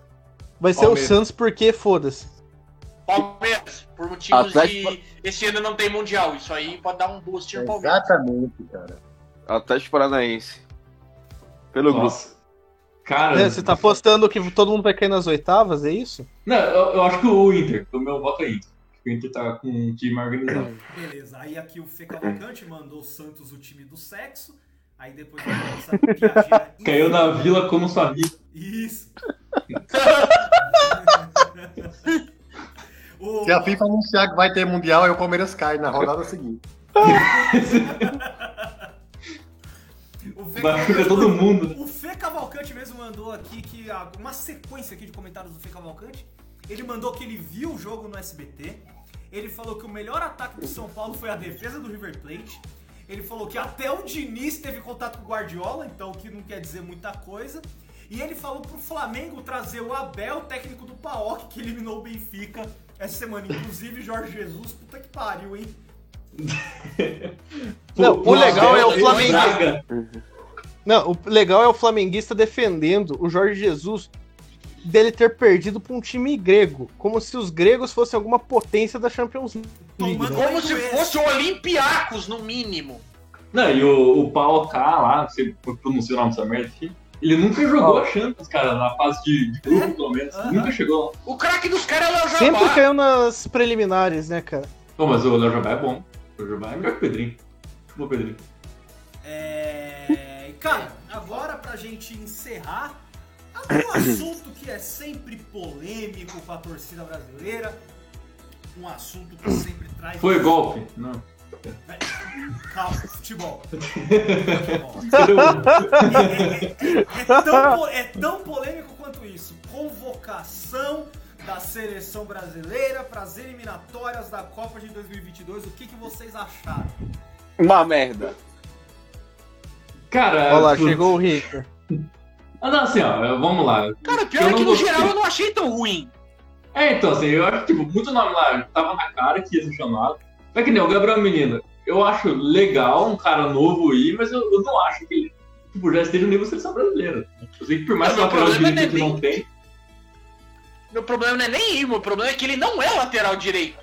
Vai ser Palmeiras. o Santos porque foda-se. Palmeiras, por motivos Atlético- de. Esse ano não tem mundial. Isso aí pode dar um boost no Palmeiras. Exatamente, cara. Atlético Paranaense. Pelo grupo. Nossa. Cara, É, você tá apostando que todo mundo vai cair nas oitavas, é isso? Não, eu, eu acho que o Inter, o meu voto é Inter. O Inter tá com um time organizado. Beleza. Aí aqui o Fê Cavalcante mandou o Santos o time do sexo. Aí depois essa piadinha. Caiu na vila como sabia. Isso. o Se a FIFA anunciar que vai ter Mundial, aí o Palmeiras cai na rodada seguinte. o Fê ficar todo mundo. O Fê Cavalcante mesmo mandou aqui que uma sequência aqui de comentários do Fê Cavalcante. Ele mandou que ele viu o jogo no SBT. Ele falou que o melhor ataque do São Paulo foi a defesa do River Plate. Ele falou que até o Diniz teve contato com o Guardiola, então o que não quer dizer muita coisa. E ele falou pro Flamengo trazer o Abel, técnico do Paok, que eliminou o Benfica essa semana. Inclusive, Jorge Jesus, puta que pariu, hein? Não, o legal é o Flamenguista. Não, o legal é o flamenguista defendendo o Jorge Jesus dele ter perdido pra um time grego, como se os gregos fossem alguma potência da Champions League. Tomando né? Como se fosse o Olympiacos, no mínimo. Não, e o, o Paok lá, não sei como pronuncia o nome dessa merda aqui, ele nunca jogou a Champions, cara, na fase de, de grupo, pelo menos. Aham. Nunca chegou lá. O craque dos caras é o Léo Sempre Jabá. caiu nas preliminares, né, cara? Pô, mas o Léo Jabá é bom. O Léo Jabá é melhor que o Pedrinho. Ô, Pedrinho. É. Cara, agora pra gente encerrar, algum assunto que é sempre polêmico com a torcida brasileira. Um assunto que sempre traz. Foi golpe? Não. Calma, futebol. É, é- é tão, é tão polêmico quanto isso. Convocação da seleção brasileira para as eliminatórias da Copa de 2022. O que, que vocês acharam? Uma merda. Cara, Olha lá, chegou o Ricker. Ah, não, assim, ó, vamos lá. Cara, pior Eu é que no geral eu não achei tão ruim. É, então, assim, eu acho que, tipo, muito nome lá tava na cara que ia ser chamado. É que nem o Gabriel Menino. Eu acho legal um cara novo aí, mas eu, eu não acho que ele, tipo, já esteja no nível seleção brasileira. Eu sei que por mais que lateral problema direito não é não tem. Meu problema não é nem ir, meu problema é que ele não é lateral direito.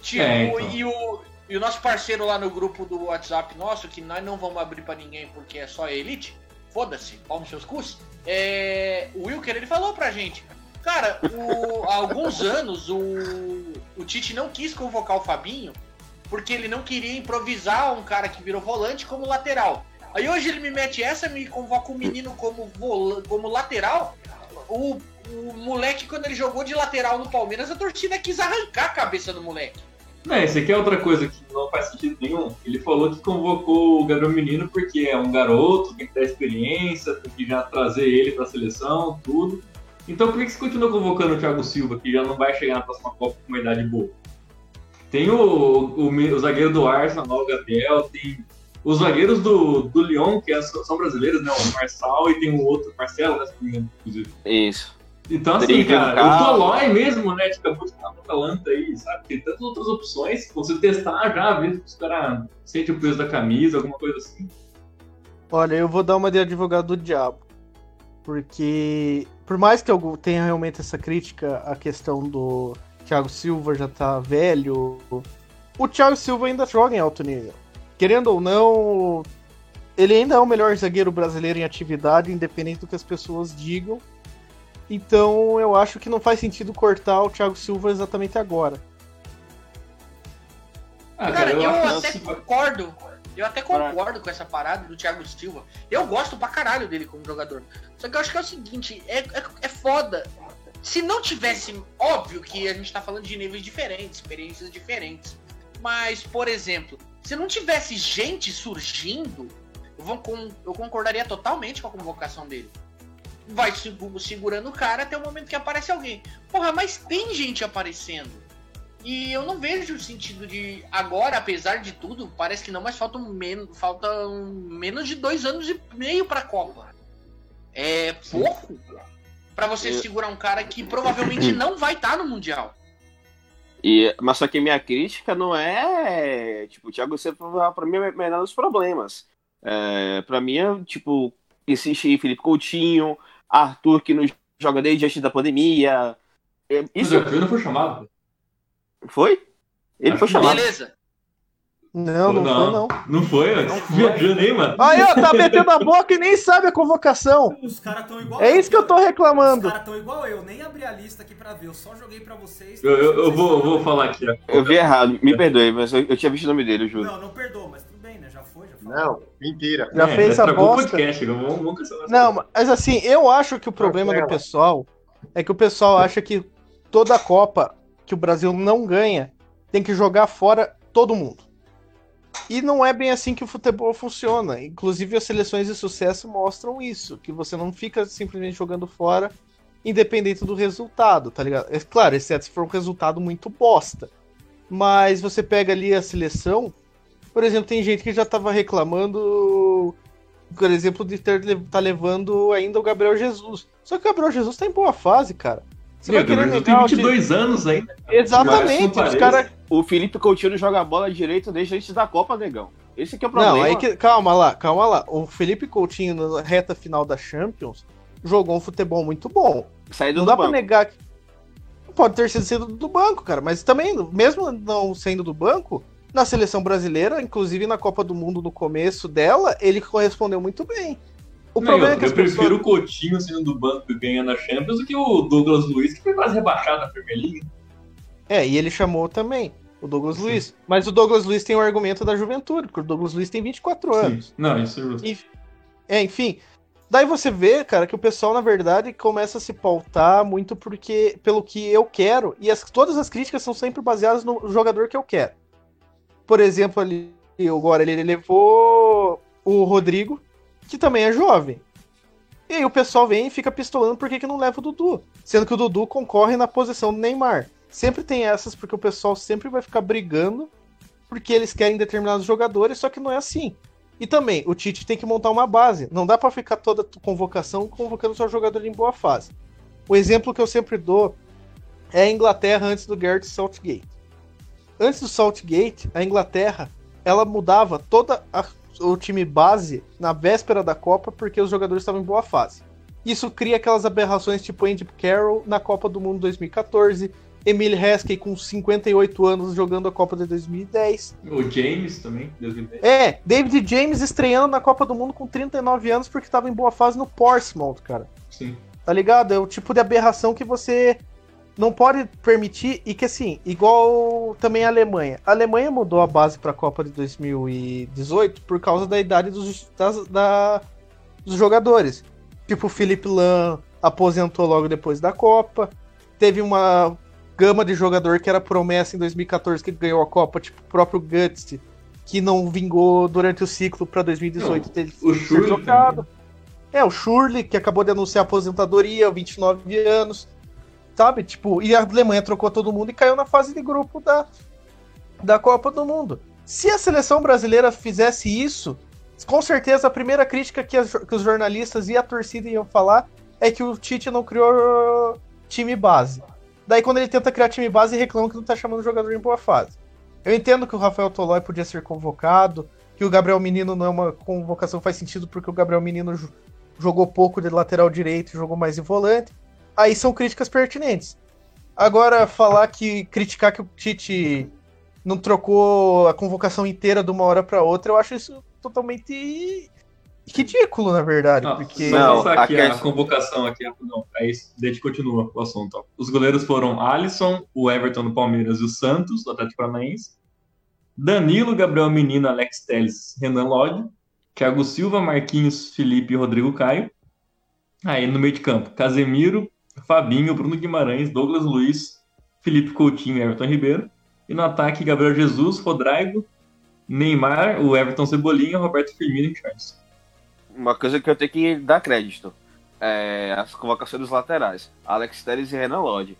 Tipo, É, então. e, o, e o nosso parceiro lá no grupo do WhatsApp nosso, que nós não vamos abrir pra ninguém porque é só elite, foda-se, pau nos seus cus. É, o Wilker, ele falou pra gente, cara, o- há alguns anos o, o Tite não quis convocar o Fabinho porque ele não queria improvisar um cara que virou volante como lateral. Aí hoje ele me mete essa, me convoca o menino como, como lateral. O, o moleque, quando ele jogou de lateral no Palmeiras, a torcida quis arrancar a cabeça do moleque. Não, esse aqui é outra coisa que não faz sentido nenhum. Ele falou que convocou o Gabriel Menino porque é um garoto, tem que ter experiência, tem que já trazer ele pra seleção, tudo. Então por que você continua convocando o Thiago Silva, que já não vai chegar na próxima Copa com uma idade boa? Tem o, o, o zagueiro do Arsenal, o Gabriel, tem os zagueiros do, do Lyon, que é- são brasileiros, né? O Marçal e tem o outro, Marcelo, né? se não me engano, inclusive. Isso. Então, assim, cara, o Tolói mesmo, né? Tipo, acabou de ficar no Atalanta aí, sabe? Tem tantas outras opções. Você testar já, ver se os caras sentem o peso da camisa, alguma coisa assim. Olha, eu vou dar uma de advogado do diabo. Porque, por mais que eu tenha realmente essa crítica à questão do Thiago Silva já tá velho, o Thiago Silva ainda joga em alto nível. Querendo ou não, ele ainda é o melhor zagueiro brasileiro em atividade, independente do que as pessoas digam. Então eu acho que não faz sentido cortar o Thiago Silva exatamente agora. Ah, Cara, eu, acho até concordo. Eu até concordo com essa parada do Thiago Silva. Eu gosto pra caralho dele como jogador. Só que eu acho que é o seguinte, é, é, é foda. Se não tivesse. Óbvio que a gente tá falando de níveis diferentes, experiências diferentes. Mas, por exemplo, se não tivesse gente surgindo, eu, vou eu concordaria totalmente com a convocação dele. Vai segu- segurando o cara até o momento que aparece alguém. Porra, mas tem gente aparecendo. E eu não vejo o sentido de. Agora, apesar de tudo, parece que não, mas faltam, men faltam menos de dois anos e meio pra Copa. É pouco pra você Eu- segurar um cara que provavelmente não vai estar no Mundial. E, mas só que minha crítica não é. Tipo, o Thiago Silva, pra mim, é o menor dos problemas. É, pra mim, é, tipo, insiste em Felipe Coutinho, Arthur, que não joga desde antes da pandemia. É, Mas Isso o Arthur não foi chamado. foi? Ele Acho foi chamado. Beleza. Não, não, foi não. Não foi. Viajando aí, mano. Aí, ó, tá metendo a boca e nem sabe a convocação. Os caras tão igual É isso que eu tô Os reclamando. caras tão igual eu, nem abri a lista aqui pra ver, eu só joguei pra vocês. Eu, eu- eu vou, vou falar aqui, ó. Eu vi errado, me perdoe, mas eu, eu tinha visto o nome dele, eu juro. Não, não perdoa, mas tudo bem, né? Já foi, já foi. Não, mentira. Já É, fez a estragou o bosta. podcast, Não, mas assim, eu acho que o problema do pessoal é que o pessoal acha que toda a Copa que o Brasil não ganha, tem que jogar fora todo mundo. E não é bem assim que o futebol funciona. Inclusive, as seleções de sucesso mostram isso: que você não fica simplesmente jogando fora, independente do resultado, tá ligado? É claro, exceto se for um resultado muito bosta. Mas você pega ali a seleção, por exemplo, tem gente que já tava reclamando, por exemplo, de ter tá levando ainda o Gabriel Jesus. Só que o Gabriel Jesus tá em boa fase, cara. Você Meu, vai querer tem negar o 22 anos ainda. cara. Exatamente, os caras. O Felipe Coutinho joga bola direito desde antes da Copa, negão. Esse que é o problema. Não, aí que, calma lá, calma lá. O Felipe Coutinho, na reta final da Champions, jogou um futebol muito bom. Saído Não do dá pra banco. negar que. Pode ter sido sido do banco, cara, mas também, mesmo não sendo do banco, na seleção brasileira, inclusive na Copa do Mundo no começo dela, ele correspondeu muito bem. O Não, problema eu, é que eu prefiro pessoas... o Coutinho sendo do banco e ganhando a Champions do que o Douglas Luiz, que foi quase rebaixado na Premier. É, e ele chamou também o Douglas Luiz. Mas o Douglas Luiz tem o argumento da juventude, porque o Douglas Luiz tem 24 anos. Sim. Não, isso é Enf- É, enfim. Daí você vê, cara, que o pessoal, na verdade, começa a se pautar muito porque pelo que eu quero, e as- todas as críticas são sempre baseadas no jogador que eu quero. Por exemplo, ali, agora ele levou o Rodrigo, que também é jovem. E aí o pessoal vem e fica pistolando por que, que não leva o Dudu. Sendo que o Dudu concorre na posição do Neymar. Sempre tem essas, porque o pessoal sempre vai ficar brigando porque eles querem determinados jogadores, só que não é assim. E também, o Tite tem que montar uma base. Não dá pra ficar toda convocação convocando só jogador em boa fase. O exemplo que eu sempre dou é a Inglaterra antes do Gareth Southgate. Antes do Southgate, a Inglaterra, ela mudava toda a- o time base na véspera da Copa porque os jogadores estavam em boa fase. Isso cria aquelas aberrações tipo Andy Carroll na Copa do Mundo 2014, Emile Heskey com 58 anos jogando a Copa de 2010. O James também, 2010. É, David James estreando na Copa do Mundo com 39 anos porque tava em boa fase no Portsmouth, cara. Sim. Tá ligado? É o tipo de aberração que você não pode permitir e que assim, igual também a Alemanha. A Alemanha mudou a base pra Copa de 2018 por causa da idade dos, das- da- dos jogadores. Tipo, o Felipe Lan aposentou logo depois da Copa. Teve uma gama de jogador que era promessa em 2014 que ganhou a Copa, tipo o próprio Guts, que não vingou durante o ciclo pra 2018 Não, ter o ser Schürrle trocado. É, o Shurley, que acabou de anunciar a aposentadoria, 29 anos. Sabe? Tipo, e a Alemanha trocou todo mundo e caiu na fase de grupo da, da Copa do Mundo. Se a seleção brasileira fizesse isso, com certeza a primeira crítica que, as- que os jornalistas e a torcida iam falar é que o Tite não criou time base. Daí quando ele tenta criar time base, reclama que não tá chamando o jogador em boa fase. Eu entendo que o Rafael Tolói podia ser convocado, que o Gabriel Menino não é uma convocação faz sentido porque o Gabriel Menino jo- jogou pouco de lateral direito e jogou mais de volante. Aí são críticas pertinentes. Agora, falar que criticar que o Tite não trocou a convocação inteira de uma hora para outra, eu acho isso totalmente ridículo, na verdade. Não, porque. Só Não, aqui aqui a é- convocação aqui, não, aí a gente continua o assunto. ó. Os goleiros foram Alisson, o Everton do Palmeiras e o Santos, do Atlético Paranaense. Danilo, Gabriel Menino, Alex Telles, Renan Lodge. Thiago Silva, Marquinhos, Felipe e Rodrigo Caio. Aí no meio de campo, Casemiro, Fabinho, Bruno Guimarães, Douglas Luiz, Felipe Coutinho e Everton Ribeiro. E no ataque, Gabriel Jesus, Rodrigo, Neymar, o Everton Cebolinha, Roberto Firmino e Charles. Uma coisa que eu tenho que dar crédito. É as convocações dos laterais. Alex Telles e Renan Lodge.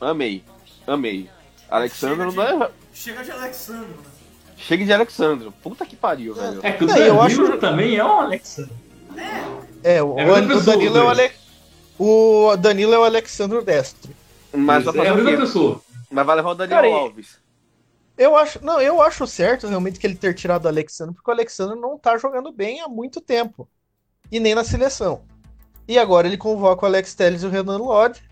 Amei. Amei. Alexandro não é... Chega de Alexandro, né? Chega de Alexandro. Puta que pariu, velho. É que o Não, eu Danilo acho- também é um Alexandre. É, o, É a mesma o pessoa, Danilo é o, dois. O Danilo é o Alexandro Destro. Mas vai é a mesma pessoa. Mas vai levar o Daniel Cara, Alves. Eu acho, não, eu acho certo realmente que ele ter tirado o Alexandre, porque o Alexandre não tá jogando bem há muito tempo. E nem na seleção. E agora ele convoca o Alex Telles e o Renan Lodge.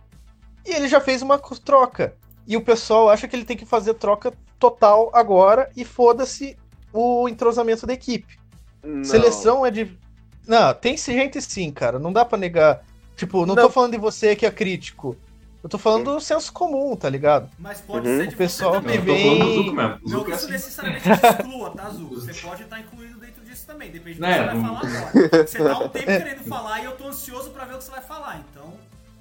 E ele já fez uma troca. E o pessoal acha que ele tem que fazer troca total agora e foda-se o entrosamento da equipe. Não. Seleção é de. Não, tem gente sim, cara. Não dá pra negar. Tipo, não, Não. tô falando de você que é crítico. Eu tô falando do senso comum, tá ligado? Mas pode Uhum. ser de O pessoal você Não, também. eu tô falando do vem- Zuko mesmo. Não Zuko que é isso assim. necessariamente te exclua, tá, Zu? Você pode estar incluído dentro disso também, depende do que É, você vai não- falar agora. Você tá um tempo querendo falar e eu tô ansioso pra ver o que você vai falar, então.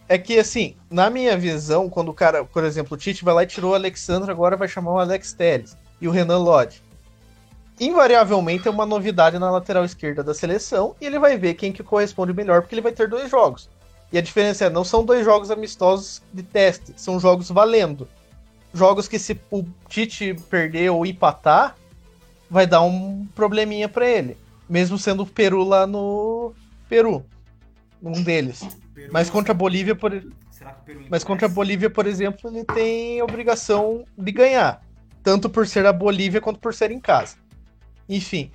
é que assim, na minha visão, quando o cara, por exemplo, o Tite vai lá e tirou o Alexandre, agora vai chamar o Alex Telles e o Renan Lodge. Invariavelmente é uma novidade na lateral esquerda da seleção e ele vai ver quem que corresponde melhor, porque ele vai ter dois jogos. E a diferença é, não são dois jogos amistosos de teste, são jogos valendo. Jogos que se o Tite perder ou empatar, vai dar um probleminha para ele. Mesmo sendo o Peru lá no Peru. Um deles. Peru- Mas contra a Bolívia, por, mas contra a? Bolívia, por exemplo, ele tem obrigação de ganhar. Tanto por ser a Bolívia quanto por ser em casa. Enfim.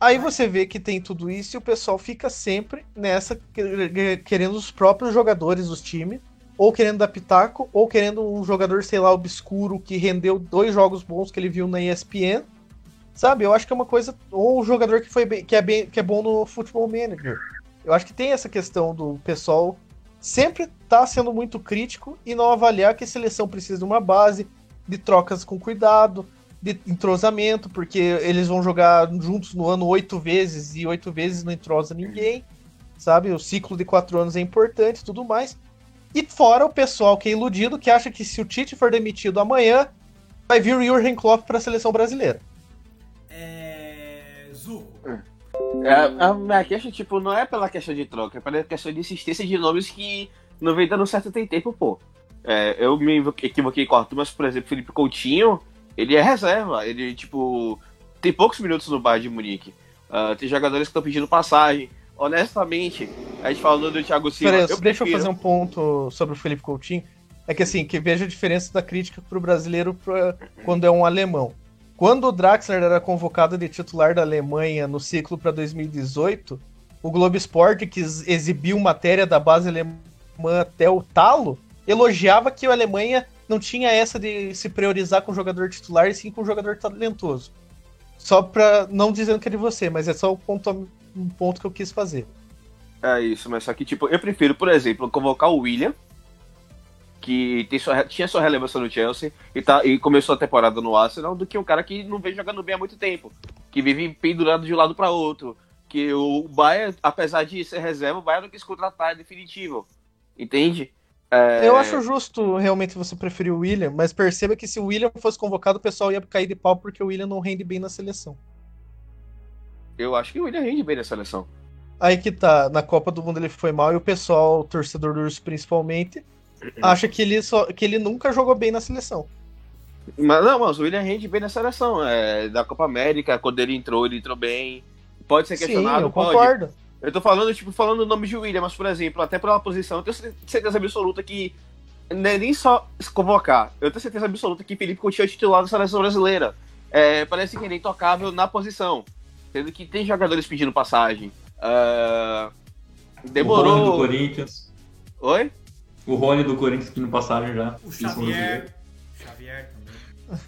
Aí você vê que tem tudo isso e o pessoal fica sempre nessa, que- querendo os próprios jogadores dos times, ou querendo dar pitaco, ou querendo um jogador, sei lá, obscuro, que rendeu dois jogos bons que ele viu na ESPN. Sabe? Eu acho que é uma coisa. Ou o jogador que, foi bem- que, é bem, que é bom no Futebol Manager. Eu acho que tem essa questão do pessoal sempre tá sendo muito crítico e não avaliar que a seleção precisa de uma base, de trocas com cuidado, de entrosamento, porque eles vão jogar juntos no ano oito vezes e oito vezes não entrosa ninguém, sabe? O ciclo de quatro anos é importante e tudo mais. E fora o pessoal que é iludido, que acha que se o Tite for demitido amanhã, vai vir o Jurgen Klopp para a seleção brasileira. É. Zuko. É, a minha queixa, tipo, não é pela questão de troca, é pela questão de insistência de nomes que não vem dando certo tem tempo, pô. É, eu me equivoquei com o Arthur, mas, por exemplo, Felipe Coutinho, ele é reserva. Ele, tipo, tem poucos minutos no Bayern de Munique. Ah, tem jogadores que estão pedindo passagem. Honestamente, a gente falando do Thiago Silva. Deixa eu prefiro- fazer um ponto sobre o Felipe Coutinho. É que assim, que veja a diferença da crítica pro brasileiro pra, quando é um alemão. Quando o Draxler era convocado de titular da Alemanha no ciclo para 2018, o Globo Esporte, que ex- exibiu matéria da base alemã até o talo, elogiava que a Alemanha não tinha essa de se priorizar com o jogador titular e sim com o jogador talentoso. Só pra. Não dizendo que é de você, mas é só um ponto, um ponto que eu quis fazer. É isso, mas só que, tipo, eu prefiro, por exemplo, convocar o William, que sua, tinha sua relevância no Chelsea e, tá, e começou a temporada no Arsenal, do que um cara que não vem jogando bem há muito tempo, que vive pendurado de um lado para outro. Que o Bayern, apesar de ser reserva, o Bayern não quis contratar, é definitivo. Entende? É, Eu acho justo realmente você preferir o William, mas perceba que se o William fosse convocado, o pessoal ia cair de pau porque o William não rende bem na seleção. eu acho que o William rende bem na seleção. Aí que tá, na Copa do Mundo ele foi mal e o pessoal, o torcedor do Urso principalmente, acha que ele, só, que ele nunca jogou bem na seleção. Mas não, mas o William rende bem na seleção. É, da Copa América, quando ele entrou, ele entrou bem. Pode ser Sim, questionado, eu pode. concordo. Eu tô falando, tipo, falando o nome de William, mas, por exemplo, até pela posição, eu tenho cer- certeza absoluta que não é nem só se convocar. Eu tenho certeza absoluta que Felipe Coutinho é titular da seleção brasileira. É, parece que ele é intocável na posição. Sendo que tem jogadores pedindo passagem. Ah, O Rony do demorou. Corinthians. Oi? O Rony do Corinthians aqui no passagem já. O Xavier. Xavier também.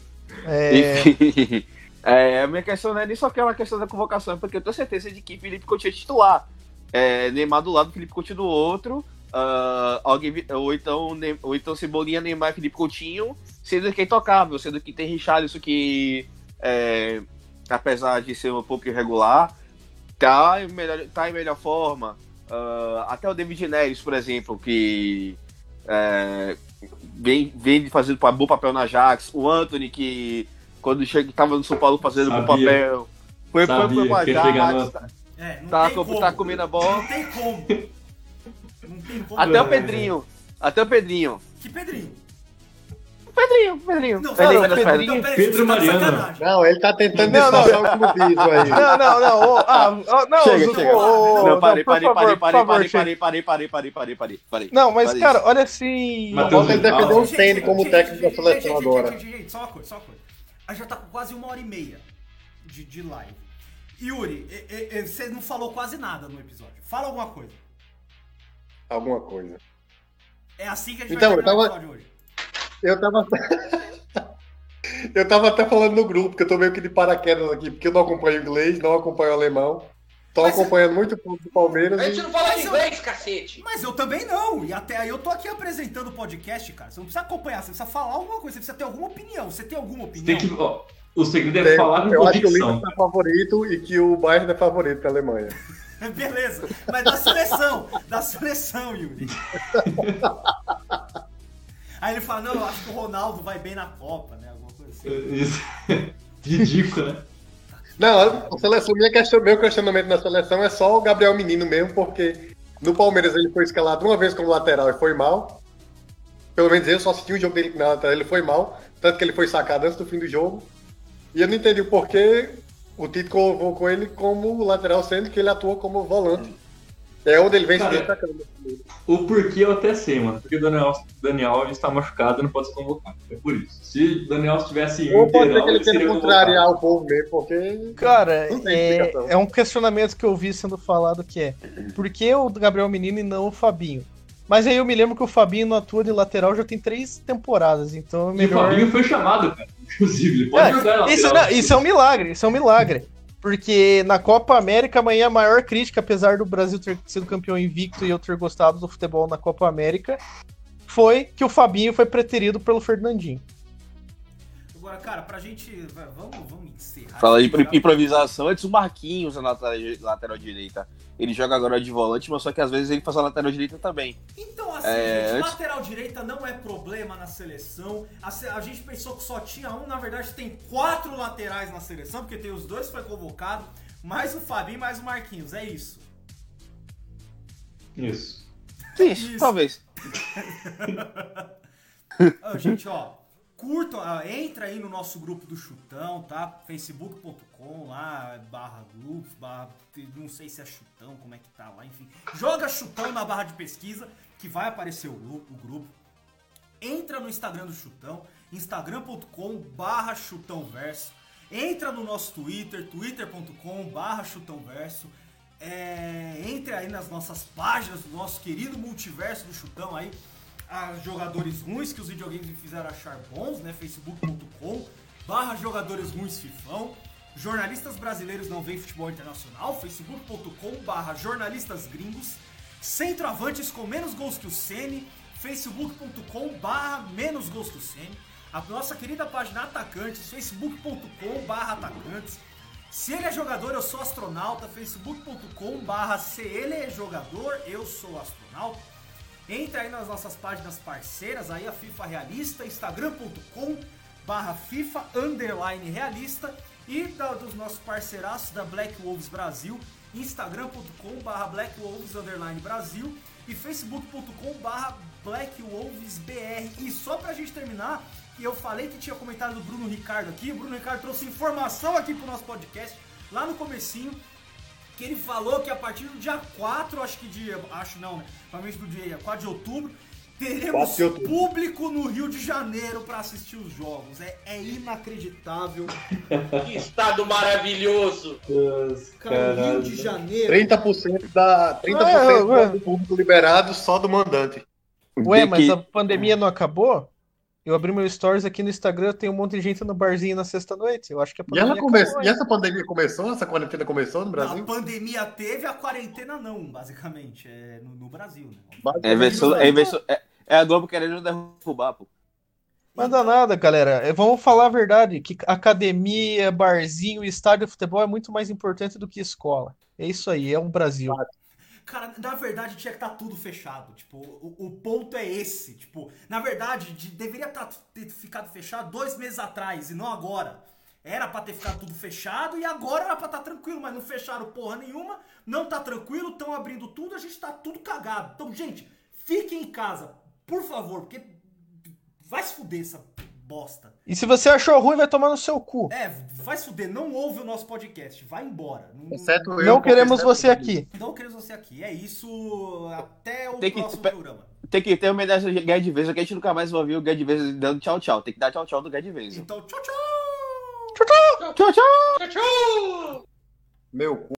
É, é, a minha questão não é nem só aquela questão da convocação, é porque eu tenho certeza de que Felipe Coutinho é titular. É, Neymar do lado, Felipe Coutinho do outro. ah, alguém, ou, então, Ne- ou então Cebolinha, Neymar Felipe Coutinho, sendo que é intocável, sendo que tem Richarlison que, é, apesar de ser um pouco irregular, tá em melhor, tá em melhor forma. Ah, até o David Neres, por exemplo, que é, vem, vem fazendo um bom papel na Ajax. O Anthony, que quando chega, tava no São Paulo fazendo bom Sabia. papel. Foi, Sabia foi pro no- tá, É, não tá, tá comendo a bola. Não tem como. Não tem como. Até o É. Pedrinho. Até o Pedrinho. Que Pedrinho? Pedrinho, Pedrinho. Não, Pedrinho, o Pedrinho. Pedrinho- peraí, Pedro tá Mariano. Não, ele tá tentando Não, não. disfarçar o clubismo aí. Não, não, não. ô, ah, ó, não, Chega, chega. ô, ô, Não, parei, parei, parei, parei, parei, parei, parei, parei, parei, parei, parei, parei. Não, mas, Parei. cara, olha assim. Matheus Ele defendeu o gente, como técnico da seleção agora. Só uma coisa, só uma coisa. A gente já tá com quase uma hora e meia de, de live. Yuri, e- você não falou quase nada no episódio. Fala alguma coisa. Alguma coisa. É assim que a gente Então, vai eu terminar tava- o episódio hoje. Eu tava. eu tava até falando no grupo, que eu tô meio que de paraquedas aqui, porque eu não acompanho inglês, não acompanho alemão. Tô Mas- acompanhando muito pouco do Palmeiras A gente e. não fala Mas eu- inglês, cacete. Mas eu também não. E até aí eu tô aqui apresentando o podcast, cara. Você não precisa acompanhar, você precisa falar alguma coisa, você precisa ter alguma opinião. Você tem alguma opinião? Tem que, o segredo é falar com eu acho que o convicção. Liverpool é favorito e que o Bayern é favorito da Alemanha. Beleza, mas da seleção, da seleção, Yuri. Aí ele fala, não, eu acho que o Ronaldo vai bem na Copa, né? Alguma coisa assim. Isso. Ridículo, né? Não, a seleção, minha question, meu questionamento na seleção é só o Gabriel Menino mesmo, porque no Palmeiras ele foi escalado uma vez como lateral e foi mal. Pelo menos eu só assisti o jogo dele na lateral, ele foi mal, tanto que ele foi sacado antes do fim do jogo. E eu não entendi o porquê o Tito convocou ele como lateral, sendo que ele atua como volante. É onde ele vem se Cara, destacando. O porquê eu até sei, mano. Porque o Daniel, Daniel Alves está machucado e não pode ser convocado. É por isso. Se o Daniel estivesse Ou pode ser que ele tente contrariar o povo mesmo, porque. Cara, é, é um questionamento que eu vi sendo falado que é por que o Gabriel Menino e não o Fabinho? Mas aí eu me lembro que o Fabinho não atua de lateral já tem três temporadas, então é E o melhor. Fabinho foi chamado, cara. Inclusive, ele pode É, jogar lateral. isso, não, isso é um milagre, isso é um milagre. Porque na Copa América, amanhã a maior crítica, apesar do Brasil ter sido campeão invicto e eu ter gostado do futebol na Copa América, foi que o Fabinho foi preterido pelo Fernandinho. Cara, pra gente. Vamos, vamos encerrar. Fala de tá? improvisação. Antes o Marquinhos na lateral, lateral direita. Ele joga agora de volante, mas só que às vezes ele faz a lateral direita também. Então, assim, É, gente, antes- lateral direita não é problema na seleção. A, a gente pensou que só tinha um, na verdade tem quatro laterais na seleção, porque tem os dois que foi convocado, mais o Fabinho, mais o Marquinhos, é isso. Isso. Isso, Isso. talvez. Ó, gente, ó, curtam, ó, entra aí no nosso grupo do Chutão, tá? facebook.com lá, barra grupos, barra, não sei se é Chutão, como é que tá lá, enfim. Joga Chutão na barra de pesquisa, que vai aparecer o grupo. O grupo. Entra no Instagram do Chutão, instagram.com barra chutãoverso. Entra no nosso Twitter, twitter.com barra chutãoverso. É, entre aí nas nossas páginas do nosso querido multiverso do Chutão aí. A jogadores ruins que os videogames me fizeram achar bons, né? facebook.com barra jogadores ruins fifão. Jornalistas brasileiros não veem futebol internacional, facebook.com barra jornalistas gringos. Centroavantes com menos gols que o Sene, facebook.com barra menos gols que o Sene. A nossa querida página Atacantes, facebook.com barra atacantes. Se ele é jogador, eu sou astronauta, facebook.com barra se ele é jogador, eu sou astronauta. Entra aí nas nossas páginas parceiras, aí a FIFA Realista, instagram.com barra FIFA underline realista e da- dos nossos parceiraços da Black Wolves Brasil, instagram.com barra Black Wolves underline Brasil e facebook.com barra Black Wolves BR. E só pra gente terminar, eu falei que tinha comentário do Bruno Ricardo aqui, o Bruno Ricardo trouxe informação aqui pro nosso podcast, lá no comecinho, que ele falou que a partir do dia 4, acho que de. Acho não, né? Provavelmente do dia 4 de outubro, teremos 4 de outubro. público no Rio de Janeiro pra assistir os jogos. É, é inacreditável. Que estado maravilhoso! Cara, Rio de Janeiro. 30% da 30% Ué, ué. do público liberado só do mandante. Ué, mas que- a pandemia não acabou? Eu abri meu stories aqui no Instagram, tem um monte de gente no barzinho na sexta-noite. Eu acho que a E, pandemia ela come... acabou, e essa pandemia começou? Essa quarentena começou no A Brasil? pandemia teve, a quarentena não, basicamente. É no, no Brasil, né? É, versão, é, versão- é, é a Globo querendo derrubar, pô. Mas dá nada, galera. É, Vamos falar a verdade, que academia, barzinho, estádio de futebol é muito mais importante do que escola. É isso aí, é um Brasil. Cara, na verdade tinha que estar tudo fechado. Tipo, o, o ponto é esse. Tipo, na verdade, de- deveria tá- ter ficado fechado dois meses atrás e não agora. Era pra ter ficado tudo fechado e agora era pra estar tranquilo, mas não fecharam porra nenhuma, não tá tranquilo, estão abrindo tudo, a gente tá tudo cagado. Então, gente, fiquem em casa, por favor, porque vai se fuder essa bosta. E se você achou ruim, vai tomar no seu cu. É, vai fuder, não ouve o nosso podcast, vai embora. Não, Exceto eu, Não queremos você aqui. não queremos você aqui. É isso, até o Tem que- próximo programa. Tem que ter uma dessa Guedes Vez, que a gente nunca mais vai ouvir o Guedes Vez dando tchau, tchau. Tem que dar tchau, tchau do Guedes Vez. Então, tchau, tchau! Tchau, tchau. Tchau, tchau! Meu cu.